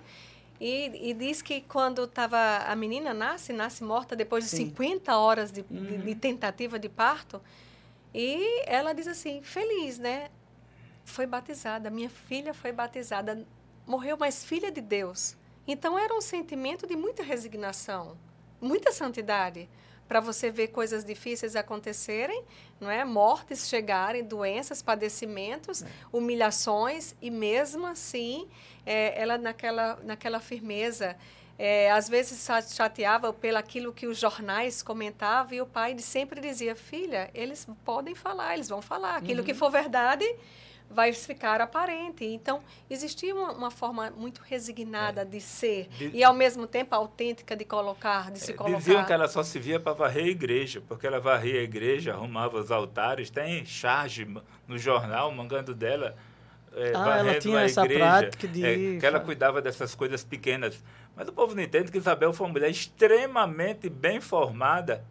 E, e, diz que quando tava, a menina nasce, nasce morta depois de Sim. 50 horas de, uhum. de, de tentativa de parto. E ela diz assim, feliz, né? Foi batizada, minha filha foi batizada morreu, mas filha de Deus. Então era um sentimento de muita resignação, muita santidade para você ver coisas difíceis acontecerem, não é? Mortes chegarem, doenças, padecimentos, é. humilhações e mesmo assim é, ela naquela naquela firmeza é, às vezes chateava pelo aquilo que os jornais comentavam e o pai sempre dizia filha eles podem falar eles vão falar aquilo uhum. que for verdade vai ficar aparente. Então, existia uma, uma forma muito resignada é. de ser de, e, ao mesmo tempo, autêntica de colocar, de se é, colocar. Diziam que ela só se via para varrer a igreja, porque ela varria a igreja, arrumava os altares. Tem charge no jornal, mangando dela, é, ah, varrendo ela tinha a essa igreja. Prática de... É, que ela cuidava dessas coisas pequenas. Mas o povo não entende que Isabel foi uma mulher extremamente bem formada,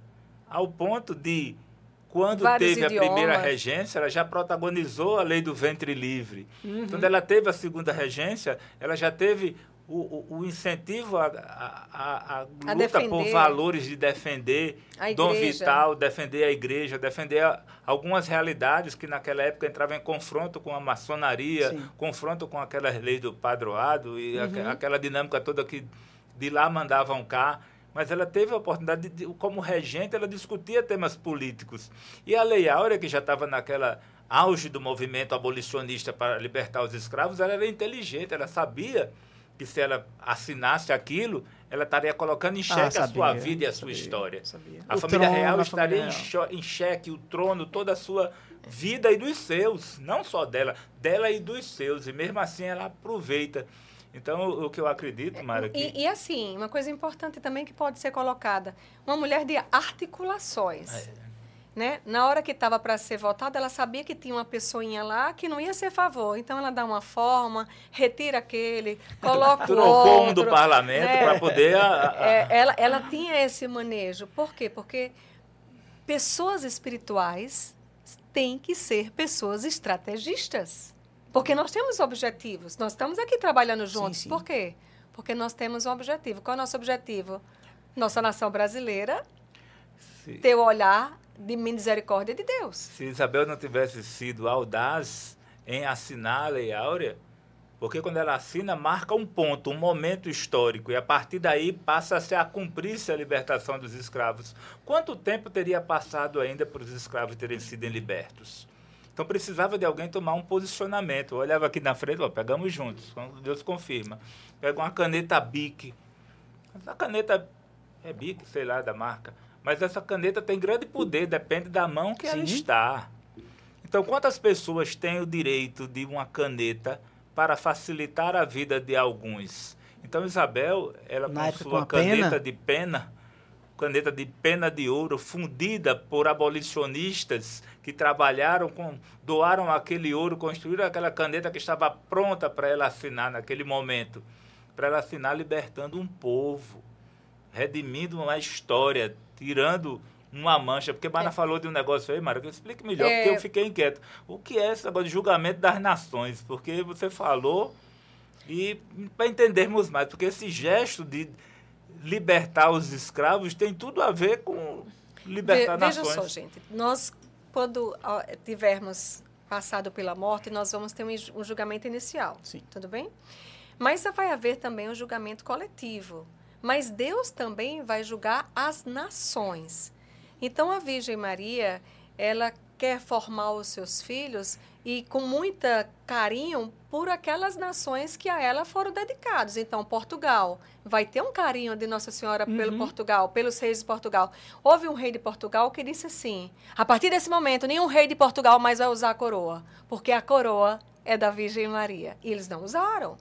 ao ponto de quando Vários teve idiomas. a primeira regência, ela já protagonizou a lei do ventre livre. Uhum. Quando ela teve a segunda regência, ela já teve o, o, incentivo à a, a, a, luta por valores de defender Dom Vital, defender a igreja, defender algumas realidades que naquela época entravam em confronto com a maçonaria, Sim. confronto com aquelas leis do padroado e uhum. aquela dinâmica toda que de lá mandavam cá. Mas ela teve a oportunidade, de, como regente, ela discutia temas políticos. E a Lei Áurea, que já estava naquela auge do movimento abolicionista para libertar os escravos, ela era inteligente, ela sabia que se ela assinasse aquilo, ela estaria colocando em ah, xeque ah, sabia, a sua vida e a sua sabia, história. Sabia. A família trono, real estaria família em, em xeque o trono, toda a sua vida e dos seus, não só dela, dela e dos seus. E mesmo assim ela aproveita. Então, o que eu acredito, Mara... Que... E, e, assim, uma coisa importante também que pode ser colocada, uma mulher de articulações. É né? Na hora que estava para ser votada, ela sabia que tinha uma pessoinha lá que não ia ser favor. Então ela dá uma forma, retira aquele, coloca Trocou um do parlamento né? para poder. A, a... É, ela, ela tinha esse manejo. Por quê? Porque pessoas espirituais têm que ser pessoas estrategistas. Porque nós temos objetivos. Nós estamos aqui trabalhando juntos. Sim, sim. Por quê? Porque nós temos um objetivo. Qual é o nosso objetivo? Nossa nação brasileira sim. ter o olhar de misericórdia de Deus. Se Isabel não tivesse sido audaz em assinar a Lei Áurea, porque quando ela assina, marca um ponto, um momento histórico, e a partir daí passa-se a cumprir-se a libertação dos escravos. Quanto tempo teria passado ainda para os escravos terem sido libertos? Então precisava de alguém tomar um posicionamento. Eu olhava aqui na frente, ó, pegamos juntos, Deus confirma. Pega uma caneta Bic. A caneta é Bic, sei lá, da marca mas essa caneta tem grande poder, depende da mão que Sim. ela está. Então, quantas pessoas têm o direito de uma caneta para facilitar a vida de alguns? Então, Isabel, ela Na com sua caneta pena. de pena, caneta de pena de ouro, fundida por abolicionistas que trabalharam com, doaram aquele ouro, construíram aquela caneta que estava pronta para ela assinar naquele momento, para ela assinar libertando um povo, redimindo uma história, tirando uma mancha, porque Mara é. falou de um negócio aí, Mara, que explique melhor, é. porque eu fiquei inquieto. O que é esse negócio de julgamento das nações? Porque você falou e para entendermos mais, porque esse gesto de libertar os escravos tem tudo a ver com libertar Ve, nações. Veja só, gente, nós quando tivermos passado pela morte, nós vamos ter um julgamento inicial, Sim. tudo bem? Mas vai haver também um julgamento coletivo. Mas Deus também vai julgar as nações. Então a Virgem Maria, ela quer formar os seus filhos e com muita carinho por aquelas nações que a ela foram dedicados. Então, Portugal vai ter um carinho de Nossa Senhora uhum. pelo Portugal, pelos reis de Portugal. Houve um rei de Portugal que disse assim: a partir desse momento, nenhum rei de Portugal mais vai usar a coroa, porque a coroa é da Virgem Maria. E eles não usaram.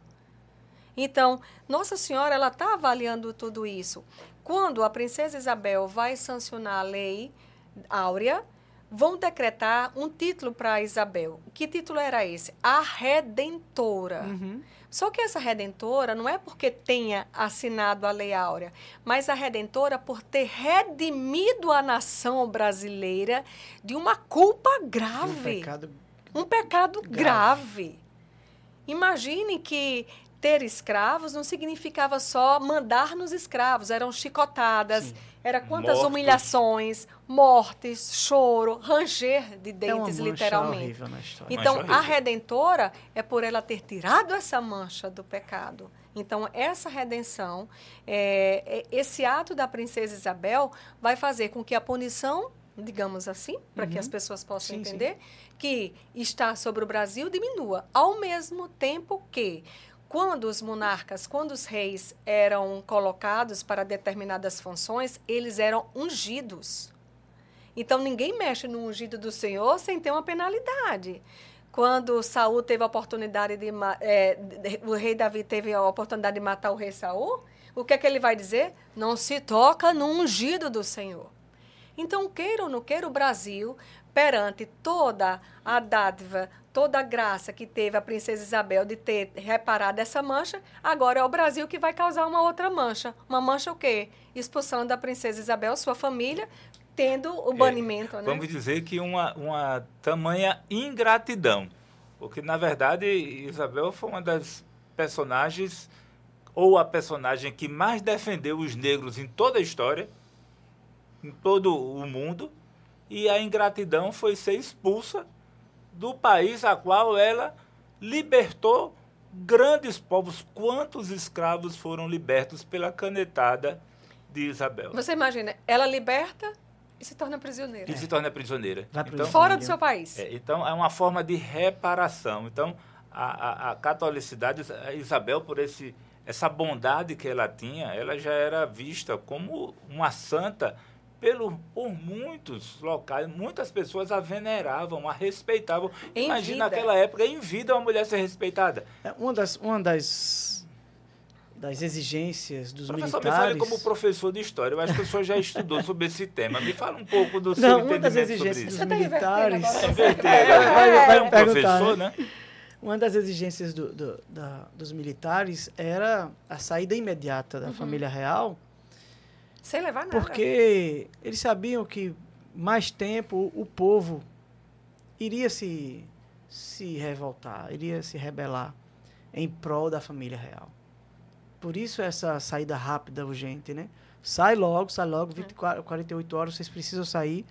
Então, Nossa Senhora ela está avaliando tudo isso. Quando a princesa Isabel vai sancionar a lei áurea, vão decretar um título para Isabel. Que título era esse? A Redentora. Uhum. Só que essa redentora não é porque tenha assinado a Lei Áurea, mas a redentora por ter redimido a nação brasileira de uma culpa grave. Um pecado, um pecado grave. grave. Imagine que ter escravos não significava só mandar nos escravos, eram chicotadas, Sim. era quantas Mortos. humilhações, mortes, choro, ranger de dentes, é literalmente. Então, a redentora é por ela ter tirado essa mancha do pecado. Então, essa redenção, é, é, esse ato da princesa Isabel vai fazer com que a punição, digamos assim, para uhum. que as pessoas possam sim, entender, sim. que está sobre o Brasil diminua, ao mesmo tempo que quando os monarcas, quando os reis eram colocados para determinadas funções, eles eram ungidos. Então ninguém mexe no ungido do Senhor sem ter uma penalidade. Quando Saul teve a oportunidade de é, o rei Davi teve a oportunidade de matar o rei Saul, o que é que ele vai dizer? Não se toca no ungido do Senhor. Então, queira ou não queira, o Brasil, perante toda a dádiva, toda a graça que teve a princesa Isabel de ter reparado essa mancha, agora é o Brasil que vai causar uma outra mancha. Uma mancha o quê? Expulsando a princesa Isabel, sua família, tendo o é, banimento. É, né? Vamos dizer que uma, uma tamanha ingratidão. Porque, na verdade, Isabel foi uma das personagens ou a personagem que mais defendeu os negros em toda a história, em todo o mundo, e a ingratidão foi ser expulsa do país a qual ela libertou grandes povos. Quantos escravos foram libertos pela canetada de Isabel? Você imagina, ela liberta e se torna prisioneira. E se torna prisioneira. Então, Fora do seu país. É, então, é uma forma de reparação. Então, a, a, a catolicidade, a Isabel, por esse, essa bondade que ela tinha, ela já era vista como uma santa pelo, por muitos locais, muitas pessoas a veneravam, a respeitavam. Em Imagina vida. naquela época, em vida, uma mulher ser respeitada. É, uma das, uma das, das exigências dos professor, militares... me fale como professor de história. Eu acho que o senhor já estudou sobre esse tema. Me fala um pouco do seu Não, uma das exigências dos militares... É, um professor, né? Uma das exigências do, do, da, dos militares era a saída imediata da uhum. família real sem levar nada. Porque eles sabiam que mais tempo o povo iria se, se revoltar, iria se rebelar em prol da família real. Por isso essa saída rápida, urgente, né? Sai logo, sai logo, 24, 48 horas, vocês precisam sair,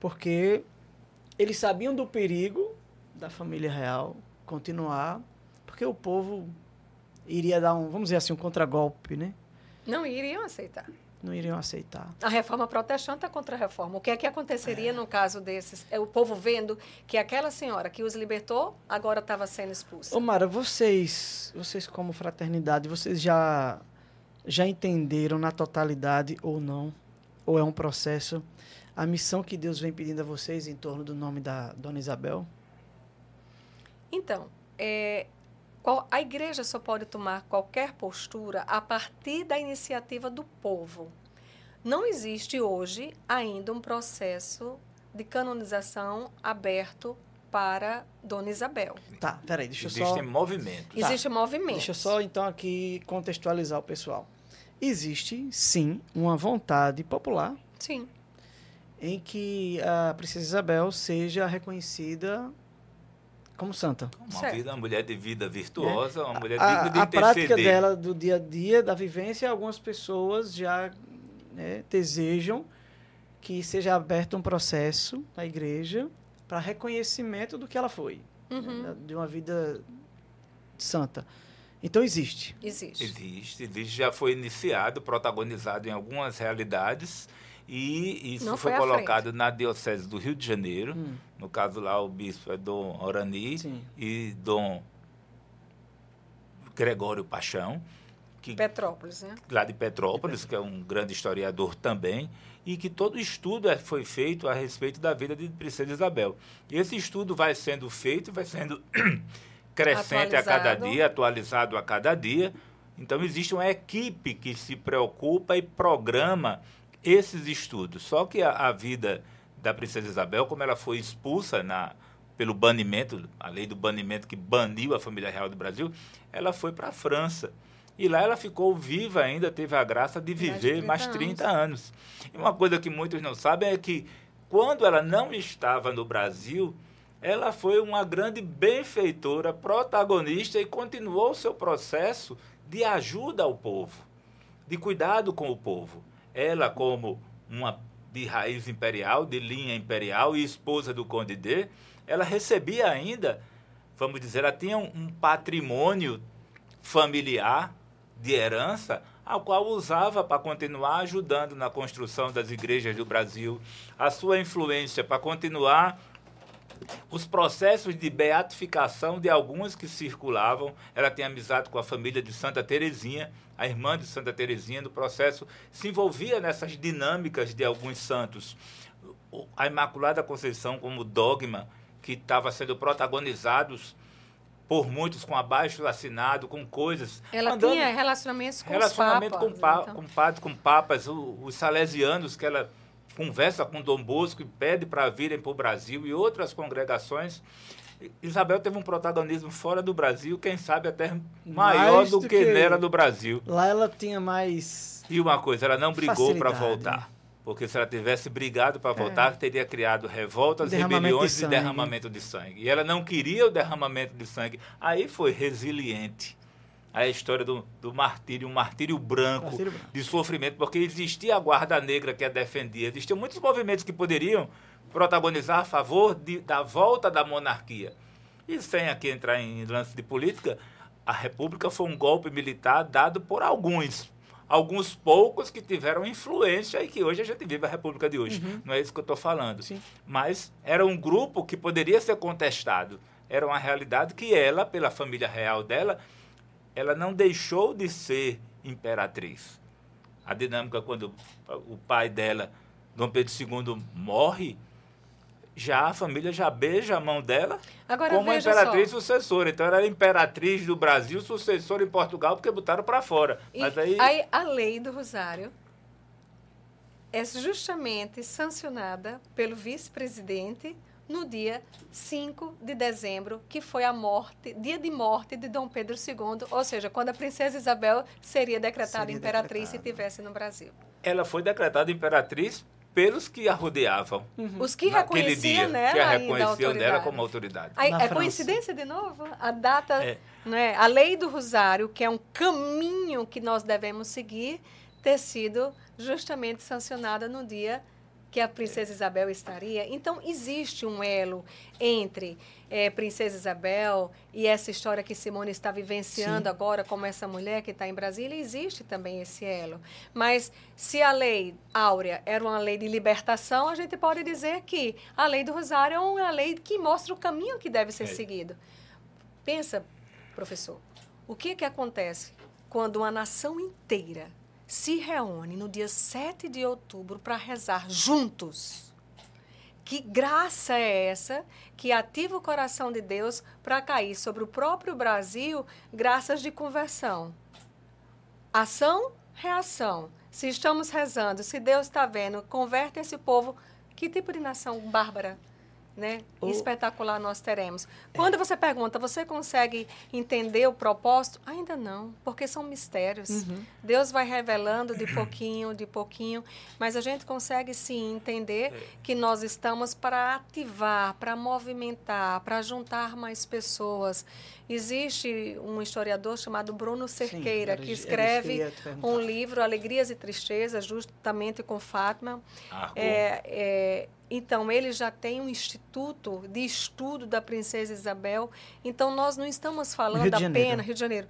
porque eles sabiam do perigo da família real continuar, porque o povo iria dar um, vamos dizer assim, um contragolpe, né? Não iriam aceitar não iriam aceitar. A reforma protestante é contra a reforma. O que é que aconteceria é. no caso desses? É o povo vendo que aquela senhora que os libertou agora estava sendo expulsa. Ô Mara, vocês, vocês como fraternidade, vocês já já entenderam na totalidade ou não, ou é um processo, a missão que Deus vem pedindo a vocês em torno do nome da Dona Isabel? Então, é, a igreja só pode tomar qualquer postura a partir da iniciativa do povo. Não existe hoje ainda um processo de canonização aberto para Dona Isabel. Tá, peraí, deixa eu só... Existem movimentos. Tá. Existe movimento. Deixa eu só, então, aqui contextualizar o pessoal. Existe, sim, uma vontade popular. Sim. Em que a Princesa Isabel seja reconhecida como santa. Uma, vida, uma mulher de vida virtuosa, é. uma mulher a, digna de A prática dela do dia a dia, da vivência, algumas pessoas já né, desejam que seja aberto um processo na igreja para reconhecimento do que ela foi, uhum. né, de uma vida santa. Então existe. Existe. Existe, existe. Já foi iniciado, protagonizado em algumas realidades e isso foi, foi colocado na Diocese do Rio de Janeiro. Hum. No caso lá, o bispo é Dom Orani Sim. e Dom Gregório Paixão. Que, Petrópolis, né? Lá de Petrópolis, que é um grande historiador também, e que todo estudo é, foi feito a respeito da vida de Princesa Isabel. E esse estudo vai sendo feito, vai sendo crescente atualizado. a cada dia, atualizado a cada dia. Então, existe uma equipe que se preocupa e programa esses estudos. Só que a, a vida da princesa Isabel, como ela foi expulsa na, pelo banimento, a lei do banimento que baniu a família real do Brasil, ela foi para a França. E lá ela ficou viva ainda, teve a graça de viver mais, mais 30 anos. anos. E uma coisa que muitos não sabem é que quando ela não estava no Brasil, ela foi uma grande benfeitora, protagonista e continuou o seu processo de ajuda ao povo, de cuidado com o povo ela como uma de raiz imperial, de linha imperial e esposa do Conde D, ela recebia ainda, vamos dizer, ela tinha um patrimônio familiar de herança, ao qual usava para continuar ajudando na construção das igrejas do Brasil, a sua influência para continuar os processos de beatificação de alguns que circulavam. Ela tem amizade com a família de Santa Teresinha, a irmã de Santa Teresinha, no processo, se envolvia nessas dinâmicas de alguns santos. A Imaculada Conceição, como dogma, que estava sendo protagonizados por muitos com abaixo assinado, com coisas. Ela andando, tinha relacionamentos com relacionamento os papas. Com, pa, então. com padres, com papas, os salesianos que ela conversa com Dom Bosco e pede para virem para o Brasil e outras congregações. Isabel teve um protagonismo fora do Brasil, quem sabe até maior mais do, que, que era do Brasil. Lá ela tinha mais. E uma coisa, ela não brigou para voltar. Porque se ela tivesse brigado para voltar, é. teria criado revoltas, rebeliões de e derramamento de sangue. E ela não queria o derramamento de sangue. Aí foi resiliente. A história do, do martírio, um martírio branco, martírio branco, de sofrimento, porque existia a Guarda Negra que a defendia. Existiam muitos movimentos que poderiam protagonizar a favor de, da volta da monarquia. E sem aqui entrar em lance de política, a República foi um golpe militar dado por alguns, alguns poucos que tiveram influência e que hoje a gente vive a República de hoje. Uhum. Não é isso que eu estou falando. Sim. Mas era um grupo que poderia ser contestado. Era uma realidade que ela, pela família real dela, ela não deixou de ser imperatriz. A dinâmica quando o pai dela, Dom Pedro II, morre, já a família já beija a mão dela Agora, como imperatriz só. sucessora. Então ela era imperatriz do Brasil, sucessora em Portugal, porque botaram para fora. E Mas aí... aí a lei do Rosário é justamente sancionada pelo vice-presidente no dia 5 de dezembro, que foi a morte, dia de morte de Dom Pedro II, ou seja, quando a princesa Isabel seria decretada seria imperatriz decretada. se estivesse no Brasil. Ela foi decretada imperatriz pelos que a rodeavam. Uhum. Os que reconheciam dia, nela que a reconheciam nela como autoridade. Aí, é França. coincidência de novo? A data, é. né, a lei do Rosário, que é um caminho que nós devemos seguir, ter sido justamente sancionada no dia que a princesa Isabel estaria. Então, existe um elo entre é, Princesa Isabel e essa história que Simone está vivenciando Sim. agora, como essa mulher que está em Brasília, existe também esse elo. Mas se a lei áurea era uma lei de libertação, a gente pode dizer que a lei do Rosário é uma lei que mostra o caminho que deve ser é. seguido. Pensa, professor, o que, que acontece quando uma nação inteira se reúne no dia 7 de outubro para rezar juntos. Que graça é essa que ativa o coração de Deus para cair sobre o próprio Brasil graças de conversão? Ação, reação. Se estamos rezando, se Deus está vendo, converte esse povo. Que tipo de nação bárbara né? O... espetacular nós teremos. Quando você pergunta, você consegue entender o propósito? Ainda não, porque são mistérios. Uhum. Deus vai revelando de pouquinho, de pouquinho, mas a gente consegue sim entender é. que nós estamos para ativar, para movimentar, para juntar mais pessoas. Existe um historiador chamado Bruno Cerqueira, sim, que escreve um livro, Alegrias e Tristezas, justamente com Fátima. Ah, é, é, então, ele já tem um instituto de estudo da Princesa Isabel. Então, nós não estamos falando apenas. Rio de Janeiro.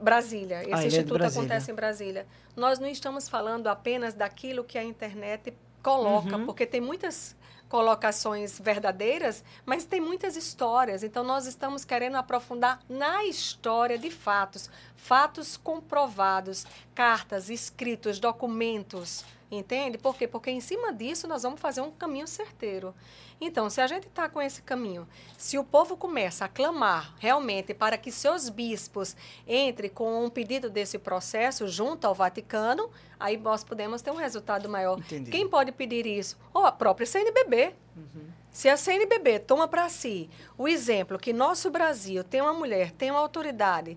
Brasília. Esse ah, é instituto é acontece em Brasília. Nós não estamos falando apenas daquilo que a internet coloca, uhum. porque tem muitas colocações verdadeiras, mas tem muitas histórias. Então, nós estamos querendo aprofundar na história de fatos, fatos comprovados, cartas, escritos, documentos. Entende? Por quê? Porque em cima disso nós vamos fazer um caminho certeiro. Então, se a gente está com esse caminho, se o povo começa a clamar realmente para que seus bispos entrem com um pedido desse processo junto ao Vaticano, aí nós podemos ter um resultado maior. Entendi. Quem pode pedir isso? Ou a própria CNBB. Uhum. Se a CNBB toma para si o exemplo que nosso Brasil tem uma mulher, tem uma autoridade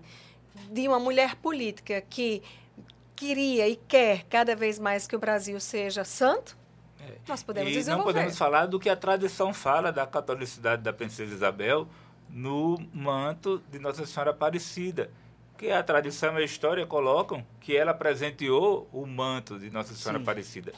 de uma mulher política que queria e quer cada vez mais que o Brasil seja santo, é. nós podemos e desenvolver. não podemos falar do que a tradição fala da catolicidade da princesa Isabel no manto de Nossa Senhora Aparecida. Que a tradição e a história colocam que ela presenteou o manto de Nossa Senhora Sim. Aparecida.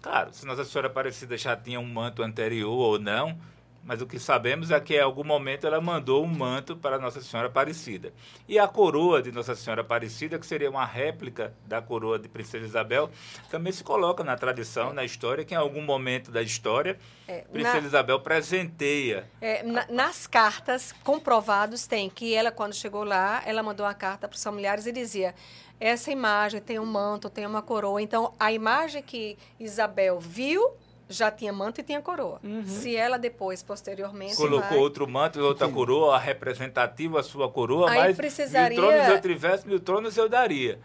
Claro, se Nossa Senhora Aparecida já tinha um manto anterior ou não, mas o que sabemos é que em algum momento ela mandou um manto para Nossa Senhora Aparecida. E a coroa de Nossa Senhora Aparecida, que seria uma réplica da coroa de Princesa Isabel, também se coloca na tradição, na história, que em algum momento da história, é, Princesa na, Isabel presenteia. É, na, nas cartas comprovados tem que ela, quando chegou lá, ela mandou uma carta para os familiares e dizia essa imagem tem um manto, tem uma coroa. Então, a imagem que Isabel viu já tinha manto e tinha coroa. Uhum. Se ela depois, posteriormente. Colocou vai... outro manto e outra Entendi. coroa, a representativa, a sua coroa, Aí mas precisaria... mil tronos eu tivesse, mil tronos eu daria.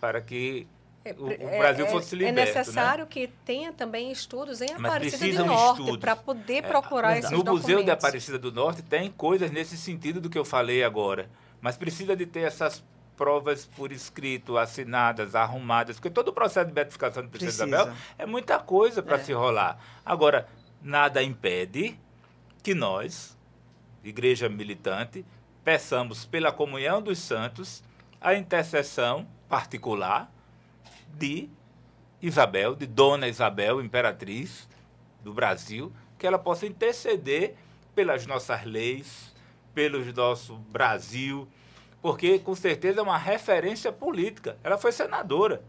Para que é, o, é, Brasil é, fosse liberto. É necessário né? que tenha também estudos em Aparecida do Norte para poder procurar é, esses no documentos. No Museu de Aparecida do Norte tem coisas nesse sentido do que eu falei agora. Mas precisa de ter essas provas por escrito, assinadas, arrumadas, porque todo o processo de beatificação do Princesa Isabel é muita coisa para é. se rolar. Agora, nada impede que nós, igreja militante, peçamos pela comunhão dos santos a intercessão particular de Isabel, de Dona Isabel, imperatriz do Brasil, que ela possa interceder pelas nossas leis, pelo nosso Brasil, porque com certeza é uma referência política. Ela foi senadora.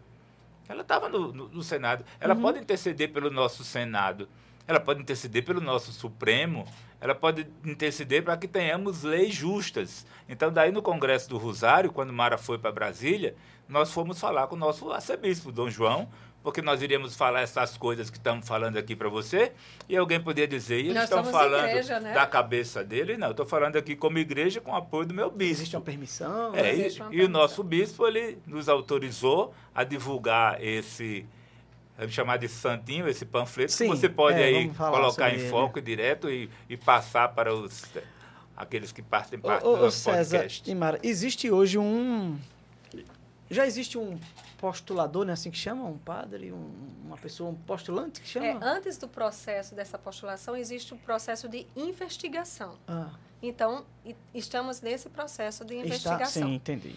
Ela estava no, no, no, Senado. Ela uhum. pode interceder pelo nosso Senado. Ela pode interceder pelo nosso Supremo. Ela pode interceder para que tenhamos leis justas. Então, daí no Congresso do Rosário, quando Mara foi para Brasília, nós fomos falar com o nosso arcebispo, Dom João, porque nós iríamos falar essas coisas que estamos falando aqui para você, e alguém poderia dizer, e eles estão falando igreja, né? da cabeça dele. Não, estou falando aqui como igreja com apoio do meu bispo. Existe uma permissão? É, e, e o nosso bispo ele nos autorizou a divulgar esse vamos chamar de santinho, esse panfleto, Sim, que você pode é, aí colocar em foco direto e, e passar para os aqueles que partem parte do nosso César, podcast. Imara, existe hoje um já existe um postulador, né, assim que chama, um padre, um, uma pessoa, um postulante que chama? É, antes do processo dessa postulação, existe o um processo de investigação. Ah. Então, estamos nesse processo de investigação. Está, sim, entendi.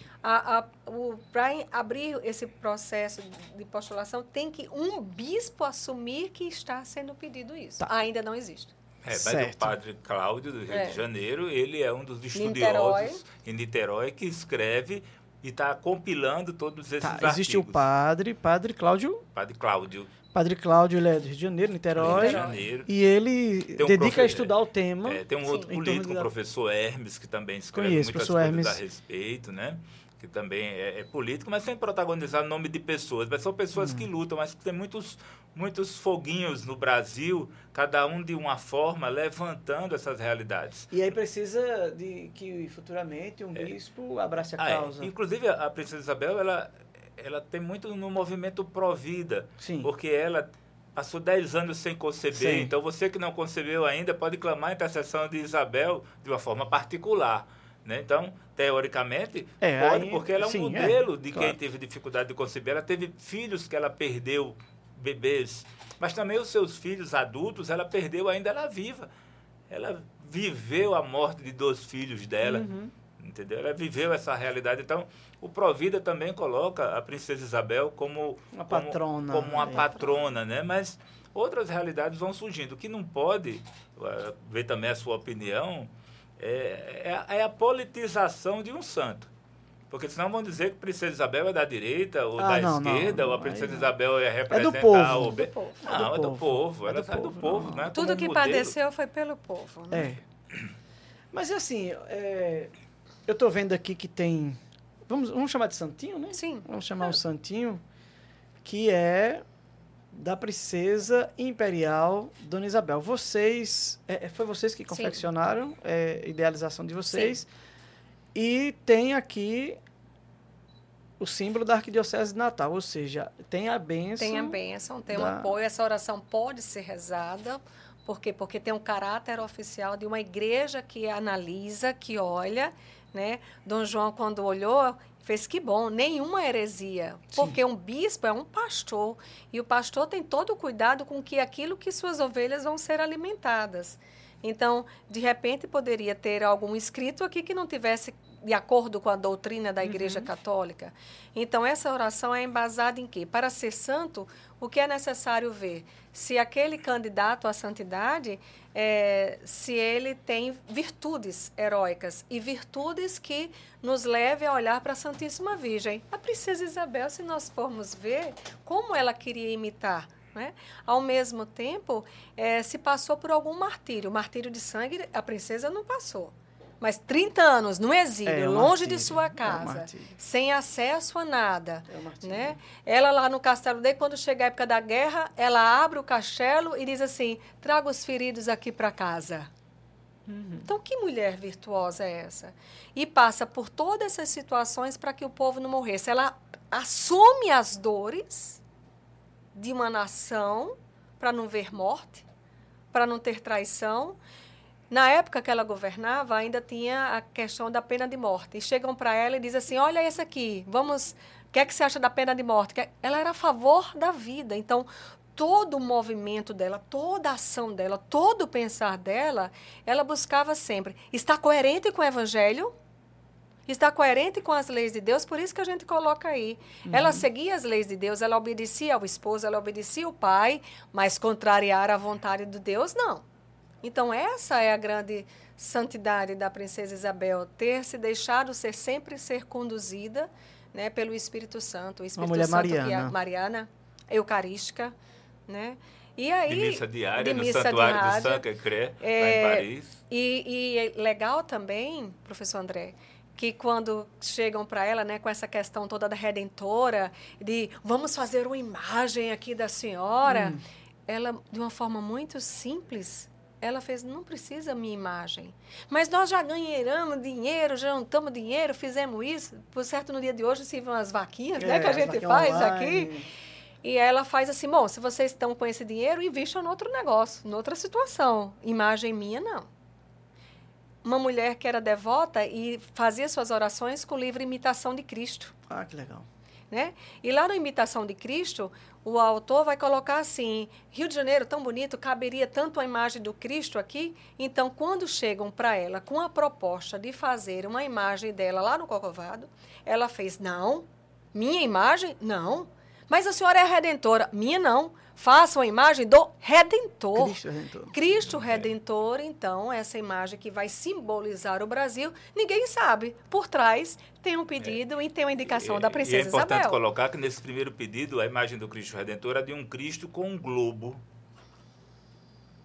Para abrir esse processo de postulação, tem que um bispo assumir que está sendo pedido isso. Tá. Ainda não existe. É, mas certo. o padre Cláudio, do Rio é. de Janeiro, ele é um dos estudiosos Niterói. em Niterói que escreve e está compilando todos esses tá, artigos. Existe o padre, padre Cláudio. Padre Cláudio. Padre Cláudio, ele é do Rio de Janeiro, Niterói. Rio de Janeiro. E ele um dedica profe... a estudar o tema. É, tem um outro político, o professor Hermes, que também escreve Conheço, muitas coisas Hermes. a respeito, né? que também é, é, político, mas sem protagonizar nome de pessoas. Mas são pessoas hum. que lutam, mas que tem muitos, muitos foguinhos no Brasil, cada um de uma forma, levantando essas realidades. E aí precisa de que futuramente um é. bispo abrace a ah, é. causa. É. Inclusive, a princesa Isabel, ela, ela tem muito no movimento pró-vida, porque ela passou 10 anos sem conceber. Sim. Então, você que não concebeu ainda pode clamar a intercessão de Isabel de uma forma particular. Né? Então, teoricamente, é, pode, aí, porque ela é um sim, modelo é, de claro. quem teve dificuldade de conceber. Ela teve filhos que ela perdeu, bebês, mas também os seus filhos adultos, ela perdeu ainda ela viva. Ela viveu a morte de dois filhos dela, uhum. entendeu? Ela viveu essa realidade. Então, o Provida também coloca a princesa Isabel como uma patrona, como, como uma é. patrona, né? Mas outras realidades vão surgindo. O que não pode, uh, ver também a sua opinião, é, é, é, a politização de um santo. Porque senão vão dizer que a Princesa Isabel é da direita ou ah, da não, esquerda, não, ou a Princesa não. Isabel é representar... É do povo. O... Do povo. Não, é do povo. Ela é do povo, do povo né? Tudo que modelo. padeceu foi pelo povo. Né? É. Mas assim, é, eu estou vendo aqui que tem... Vamos, vamos chamar de santinho, né? Sim. Vamos chamar o um santinho, que é da princesa imperial Dona Isabel. Vocês, é, é foi vocês que confeccionaram, é, idealização de vocês. Sim. E tem aqui o símbolo da Arquidiocese de Natal, ou seja, tem a bênção. Tem a bênção, tem da... um apoio. Essa oração pode ser rezada. Por quê? Porque tem um caráter oficial de uma igreja que analisa, que olha. Né? Dom João, quando olhou, fez que bom, nenhuma heresia, Sim. porque um bispo é um pastor e o pastor tem todo o cuidado com que aquilo que suas ovelhas vão ser alimentadas. Então, de repente poderia ter algum escrito aqui que não tivesse de acordo com a doutrina da Igreja uhum. Católica. Então, essa oração é embasada em quê? Para ser santo, o que é necessário ver? Se aquele candidato à santidade, é, se ele tem virtudes heróicas e virtudes que nos levem a olhar para a Santíssima Virgem. A princesa Isabel, se nós formos ver como ela queria imitar né? Ao mesmo tempo, é, se passou por algum martírio. Martírio de sangue, a princesa não passou mas 30 anos no exílio, é, longe martírio, de sua é casa, é sem acesso a nada, é né? Ela lá no castelo dele, quando chega a época da guerra, ela abre o castelo e diz assim: "Traga os feridos aqui para casa". Uhum. Então, que mulher virtuosa é essa? E passa por todas essas situações para que o povo não morresse. Ela assume as dores de uma nação para não ver morte, para não ter traição na época que ela governava, ainda tinha a questão da pena de morte. E chegam para ela e dizem assim: olha esse aqui, vamos. O que é que você acha da pena de morte? Ela era a favor da vida. Então, todo o movimento dela, toda a ação dela, todo o pensar dela, ela buscava sempre estar coerente com o evangelho, Está coerente com as leis de Deus, por isso que a gente coloca aí. Uhum. Ela seguia as leis de Deus, ela obedecia ao esposo, ela obedecia ao pai, mas contrariar a vontade de Deus, não. Então, essa é a grande santidade da princesa Isabel, ter se deixado ser sempre ser conduzida né, pelo Espírito Santo. O Espírito Uma mulher Santo mariana. que é Mariana, eucarística, né? E aí, de missa diária de no missa santuário diária, do Saint-Cré, é, lá em é, Paris. E, e é legal também, professor André, que quando chegam para ela, né, com essa questão toda da redentora, de vamos fazer uma imagem aqui da senhora, hum. ela de uma forma muito simples, ela fez, não precisa minha imagem. Mas nós já ganhamos dinheiro, já juntamos dinheiro, fizemos isso. Por certo, no dia de hoje, se vão as vaquinhas, é, né, que a gente faz online. aqui. E ela faz assim, bom, se vocês estão com esse dinheiro, invistam em outro negócio, em outra situação. Imagem minha, não uma mulher que era devota e fazia suas orações com o livro Imitação de Cristo. Ah, que legal. Né? E lá no Imitação de Cristo, o autor vai colocar assim: Rio de Janeiro, tão bonito, caberia tanto a imagem do Cristo aqui. Então, quando chegam para ela com a proposta de fazer uma imagem dela lá no Cocovado, ela fez: não, minha imagem? Não. Mas a senhora é redentora. Minha não façam a imagem do Redentor. Cristo Redentor. Cristo Redentor, então, essa imagem que vai simbolizar o Brasil, ninguém sabe. Por trás tem um pedido é. e tem uma indicação é, da princesa Isabel. É importante Isabel. colocar que nesse primeiro pedido, a imagem do Cristo Redentor é de um Cristo com um globo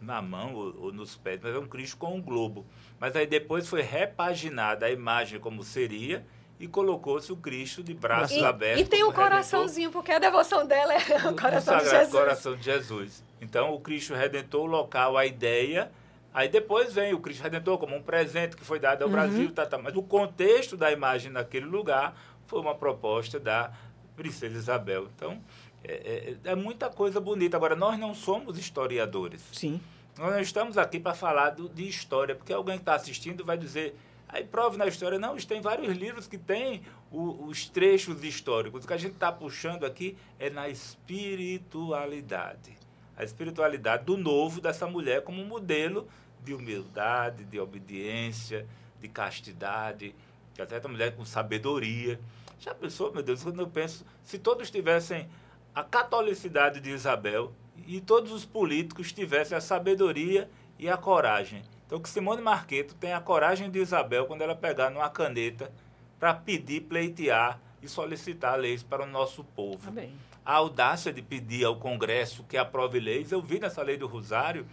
na mão ou, ou nos pés, mas é um Cristo com um globo. Mas aí depois foi repaginada a imagem como seria e colocou-se o Cristo de braços e, abertos. E tem um coraçãozinho, porque a devoção dela é o coração de Jesus. coração de Jesus. Então, o Cristo Redentor, o local, a ideia. Aí depois vem o Cristo Redentor como um presente que foi dado ao uhum. Brasil, tá, tá, mas o contexto da imagem naquele lugar foi uma proposta da Princesa Isabel. Então, é, é, é muita coisa bonita. Agora, nós não somos historiadores. Sim. Nós não estamos aqui para falar do, de história, porque alguém que está assistindo vai dizer Aí prova na história, não, tem vários livros que têm os trechos históricos. O que a gente está puxando aqui é na espiritualidade. A espiritualidade do novo dessa mulher como modelo de humildade, de obediência, de castidade, que até a mulher com sabedoria. Já pensou, meu Deus, quando eu penso, se todos tivessem a catolicidade de Isabel e todos os políticos tivessem a sabedoria e a coragem então, que Simone Marqueto tenha a coragem de Isabel quando ela pegar numa caneta para pedir, pleitear e solicitar leis para o nosso povo. Amém. A audácia de pedir ao Congresso que aprove leis, eu vi nessa lei do Rosário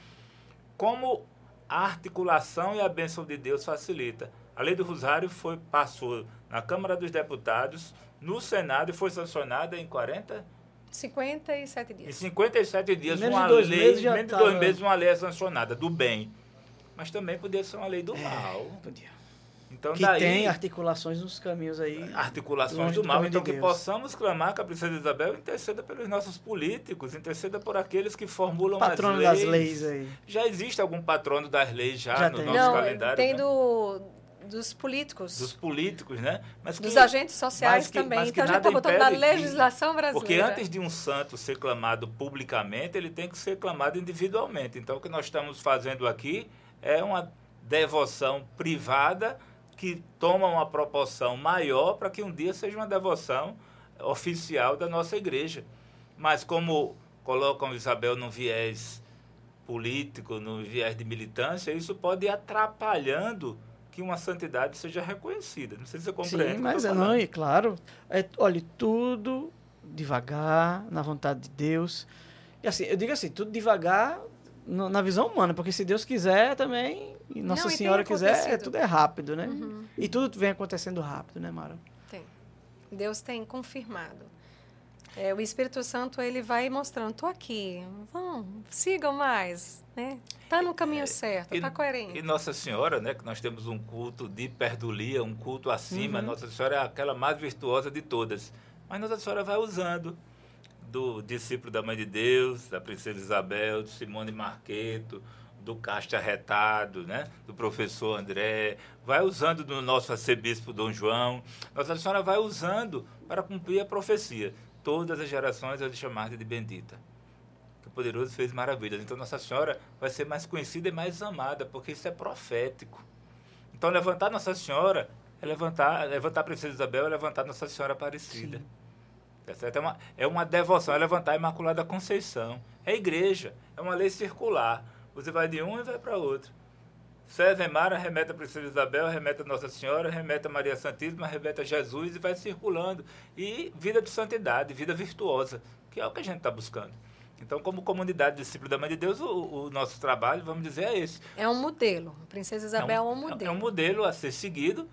como a articulação e a bênção de Deus facilita. A lei do Rosário foi, passou na Câmara dos Deputados, no Senado e foi sancionada em 40 57 dias. Em 57 dias, menos uma dois lei, meses menos de dois meses, uma lei é sancionada, do bem. Mas também podia ser uma lei do é, mal. Podia. Então, que daí, tem articulações nos caminhos aí. Articulações do, do mal. Então, de que possamos clamar que a princesa Isabel interceda pelos nossos políticos, interceda por aqueles que formulam patrono as leis. das leis aí. Já existe algum patrono das leis já, já no tem. nosso Não, calendário? Tem né? do, dos políticos. Dos políticos, né? Mas que, dos agentes sociais que, também. Então, a gente está botando na legislação que, brasileira. Porque antes de um santo ser clamado publicamente, ele tem que ser clamado individualmente. Então, o que nós estamos fazendo aqui é uma devoção privada que toma uma proporção maior para que um dia seja uma devoção oficial da nossa igreja. Mas como colocam Isabel no viés político, no viés de militância, isso pode ir atrapalhando que uma santidade seja reconhecida. Não sei se você compreende. Sim, mas é não, e claro, é, olha, tudo devagar, na vontade de Deus. E assim, eu digo assim, tudo devagar no, na visão humana, porque se Deus quiser também, e Nossa Não, Senhora e quiser, é, tudo é rápido, né? Uhum. E tudo vem acontecendo rápido, né, Mara? Tem. Deus tem confirmado. É, o Espírito Santo ele vai mostrando, tô aqui, vão, sigam mais, né? Tá no caminho é, certo, e, tá coerente. E Nossa Senhora, né, que nós temos um culto de perdulia, um culto acima, uhum. Nossa Senhora é aquela mais virtuosa de todas. Mas Nossa Senhora vai usando do discípulo da Mãe de Deus, da Princesa Isabel, de Simone Marqueto, do Castro Arretado, né? do professor André, vai usando do nosso arcebispo Dom João. Nossa Senhora vai usando para cumprir a profecia. Todas as gerações de chamar de bendita. Que o poderoso fez maravilhas. Então Nossa Senhora vai ser mais conhecida e mais amada, porque isso é profético. Então levantar Nossa Senhora é levantar, levantar a Princesa Isabel é levantar Nossa Senhora Aparecida. Tá certo? É, uma, é uma devoção, é levantar a Imaculada Conceição. É igreja, é uma lei circular. Você vai de um e vai para outro. César Mara remete a Princesa Isabel, remete a Nossa Senhora, remete a Maria Santíssima, remete a Jesus e vai circulando. E vida de santidade, vida virtuosa, que é o que a gente está buscando. Então, como comunidade discípulo da Mãe de Deus, o, o, nosso trabalho, vamos dizer, é esse. É um modelo. A Princesa Isabel é um, é um modelo. É um modelo a ser seguido,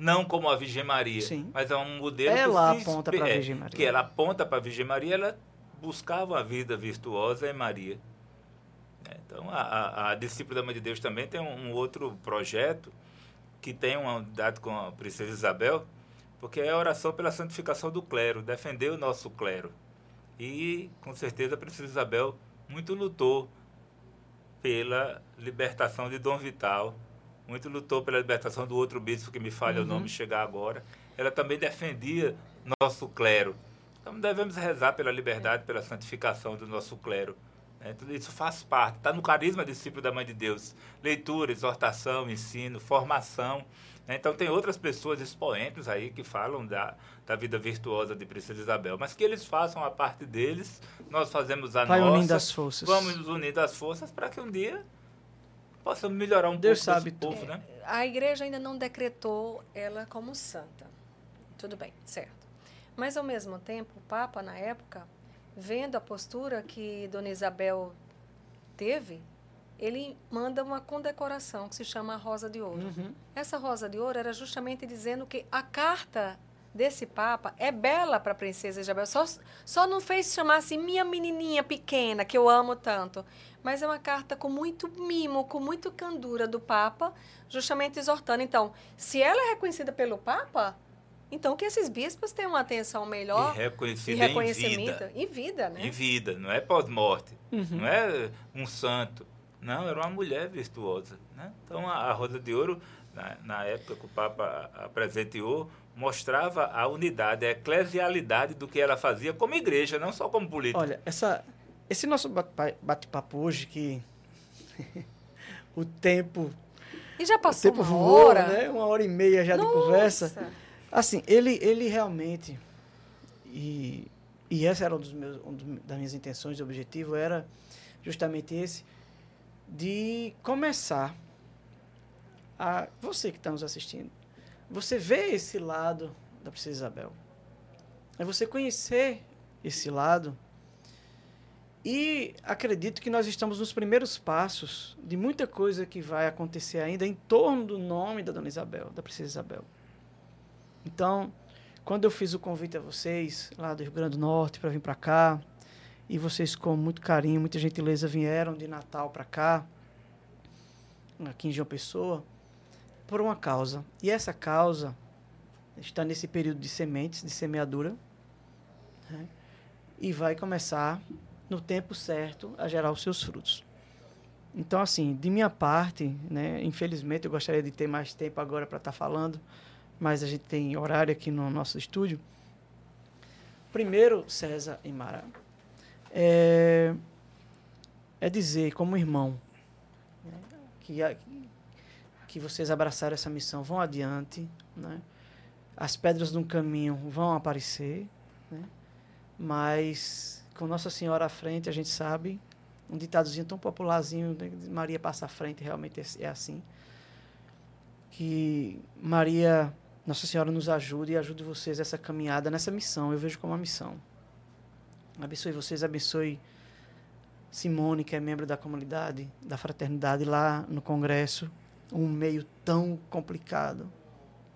não como a Virgem Maria, Sim. mas é um modelo ela que aponta para a Virgem Maria. Que ela aponta para a Virgem Maria, ela buscava uma vida virtuosa em Maria. É, então, a, a, a discípula da Mãe de Deus também tem um, um outro projeto que tem uma dado com a Princesa Isabel, porque é a oração pela santificação do clero, defender o nosso clero. E, com certeza, a Princesa Isabel muito lutou pela libertação de Dom Vital, muito lutou pela libertação do outro bispo, que me falha uhum. o nome chegar agora. Ela também defendia nosso clero. Então, devemos rezar pela liberdade, pela santificação do nosso clero. Né? Tudo isso faz parte, está no carisma discípulo da Mãe de Deus. Leitura, exortação, ensino, formação. Né? Então, tem outras pessoas expoentes aí que falam da, da vida virtuosa de Princesa Isabel, mas que eles façam a parte deles, nós fazemos a Vai nossa. unindo as forças. Vamos nos unir as forças para que um dia possamos melhorar um Deus pouco sabe povo, né? A igreja ainda não decretou ela como santa. Tudo bem, certo. Mas, ao mesmo tempo, o Papa, na época, vendo a postura que Dona Isabel teve, ele manda uma condecoração que se chama a Rosa de Ouro. Uhum. Essa Rosa de Ouro era justamente dizendo que a carta desse Papa é bela para a princesa Isabel. Só, só não fez chamar assim minha menininha pequena, que eu amo tanto. Mas é uma carta com muito mimo, com muito candura do Papa, justamente exortando. Então, se ela é reconhecida pelo Papa, então que esses bispos tenham uma atenção melhor e, e reconhecimento em vida. e vida, né? Em vida, não é pós-morte, uhum. não é um santo. Não, era uma mulher virtuosa. Né? Então, a, a Rosa de Ouro, na, na, época que o Papa apresenteou, mostrava a unidade, a eclesialidade do que ela fazia como igreja, não só como política. Olha, essa, esse nosso bate-papo hoje, que o tempo... E já passou o tempo uma voou, hora. Né? Uma hora e meia já Nossa. de conversa. Assim, ele, ele realmente... E, e essa era um dos meus, um das minhas intenções e objetivo, era justamente esse de começar a você que está nos assistindo, você vê esse lado da Princesa Isabel. É você conhecer esse lado. E acredito que nós estamos nos primeiros passos de muita coisa que vai acontecer ainda em torno do nome da Dona Isabel, da Princesa Isabel. Então, quando eu fiz o convite a vocês, lá do Rio Grande do Norte, para vir para cá, e vocês com muito carinho, muita gentileza vieram de Natal para cá, aqui em João Pessoa, por uma causa. E essa causa está nesse período de sementes, de semeadura, né? e vai começar no tempo certo a gerar os seus frutos. Então, assim, de minha parte, né, infelizmente eu gostaria de ter mais tempo agora para estar tá falando, mas a gente tem horário aqui no nosso estúdio. Primeiro, César e Mara, é, é dizer como irmão né, que, que vocês abraçaram essa missão, vão adiante, né? as pedras no caminho vão aparecer, né? mas com Nossa Senhora à frente, a gente sabe, um ditadozinho tão popularzinho, né? Maria passa à frente, realmente é, é assim, que Maria, Nossa Senhora nos ajude e ajude vocês essa caminhada, nessa missão, eu vejo como uma missão. Abençoe vocês, abençoe Simone, que é membro da comunidade, da fraternidade lá no Congresso, um meio tão complicado,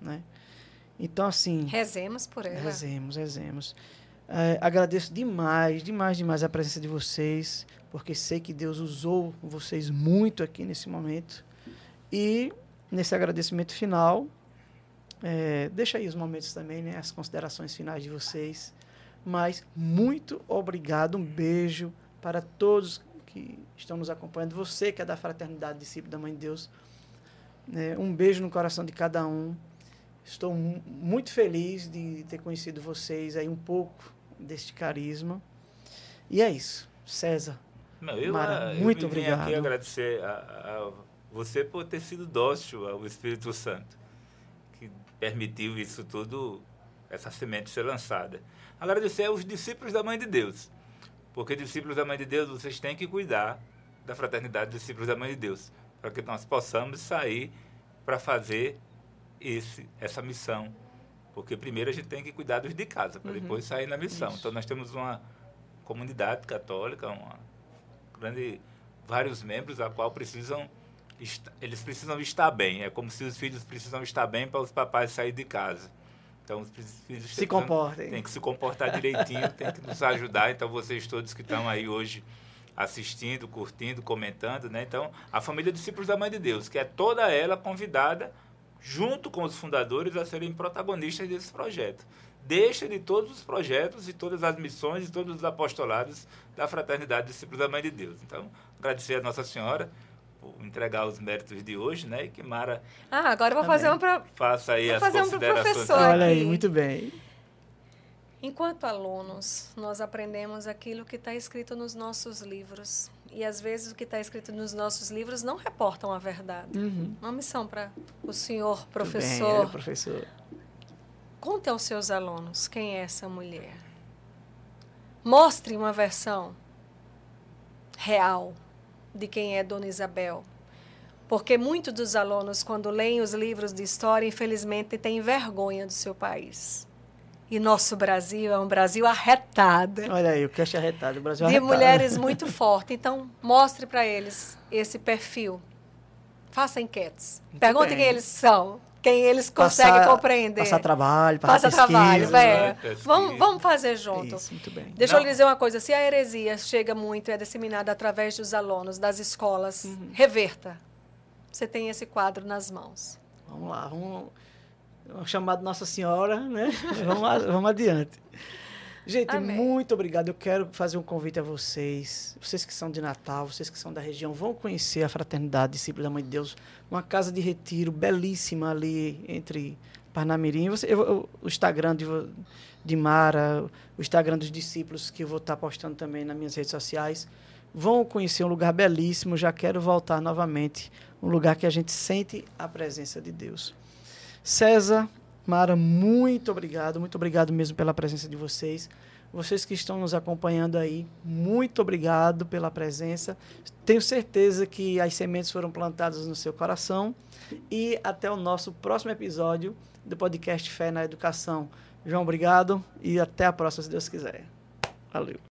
né? Então, assim... Rezemos por ela. Rezemos, rezemos. É, agradeço demais, demais, demais a presença de vocês, porque sei que Deus usou vocês muito aqui nesse momento. E, nesse agradecimento final, é, deixa aí os momentos também, né? As considerações finais de vocês. Mas muito obrigado, um beijo para todos que estão nos acompanhando. Você que é da Fraternidade Discípulo da Mãe de Deus, né? um beijo no coração de cada um. Estou muito feliz de ter conhecido vocês aí um pouco deste carisma. E é isso. César. Não, eu, Mara, eu muito obrigado. aqui agradecer a, a, você por ter sido dócil ao Espírito Santo permitiu isso tudo, essa semente ser lançada. Agradecer aos discípulos da Mãe de Deus, porque discípulos da Mãe de Deus, vocês têm que cuidar da fraternidade dos discípulos da Mãe de Deus, para que nós possamos sair para fazer esse, essa missão. Porque primeiro a gente tem que cuidar dos de casa, para uhum. depois sair na missão. Isso. Então nós temos uma comunidade católica, uma grande, vários membros a qual precisam eles precisam estar bem. É como se os filhos precisam estar bem para os papais sair de casa. Então os filhos se comportem. Tem que se comportar direitinho, tem que nos ajudar. Então vocês todos que estão aí hoje assistindo, curtindo, comentando, né? Então a família Discípulos da Mãe de Deus, que é toda ela convidada junto com os fundadores a serem protagonistas desse projeto. Deixa de todos os projetos e todas as missões e todos os apostolados da Fraternidade Discípulos da Mãe de Deus. Então, agradecer a Nossa Senhora entregar os méritos de hoje, né? E que Mara. Ah, agora eu vou fazer um para. Faça aí vou as fazer considerações. Um professor Olha aí, muito bem. Enquanto alunos, nós aprendemos aquilo que está escrito nos nossos livros. E às vezes o que está escrito nos nossos livros não reportam a verdade. Uhum. Uma missão para o senhor professor. Bem, professor. Conte aos seus alunos quem é essa mulher. Mostre uma versão real de quem é Dona Isabel. Porque muitos dos alunos, quando leem os livros de história, infelizmente têm vergonha do seu país. E nosso Brasil é um Brasil arretado. Olha aí, o que é arretado, o Brasil é De mulheres muito fortes. Então, mostre para eles esse perfil. Faça enquetes. Muito Pergunte bem. quem eles são quem eles conseguem passar, compreender. Passar trabalho, passar Passa pesquisa, trabalho, é. Vamos, vamos fazer junto. Isso, muito bem. Deixa Não. eu lhe dizer uma coisa, se a heresia chega muito e é disseminada através dos alunos, das escolas, uhum. reverta. Você tem esse quadro nas mãos. Vamos lá, vamos... Chamado Nossa Senhora, né? vamos, vamos adiante. Gente, Amém. muito obrigado. Eu quero fazer um convite a vocês, vocês que são de Natal, vocês que são da região, vão conhecer a Fraternidade Discípulos da Mãe de Deus, uma casa de retiro belíssima ali entre Parnamirim. Você, eu, eu, o Instagram de, de Mara, o Instagram dos discípulos, que eu vou estar postando também nas minhas redes sociais. Vão conhecer um lugar belíssimo. Já quero voltar novamente, um lugar que a gente sente a presença de Deus. César, Mara, muito obrigado, muito obrigado mesmo pela presença de vocês. Vocês que estão nos acompanhando aí, muito obrigado pela presença. Tenho certeza que as sementes foram plantadas no seu coração. E até o nosso próximo episódio do podcast Fé na Educação. João, obrigado e até a próxima, se Deus quiser. Valeu.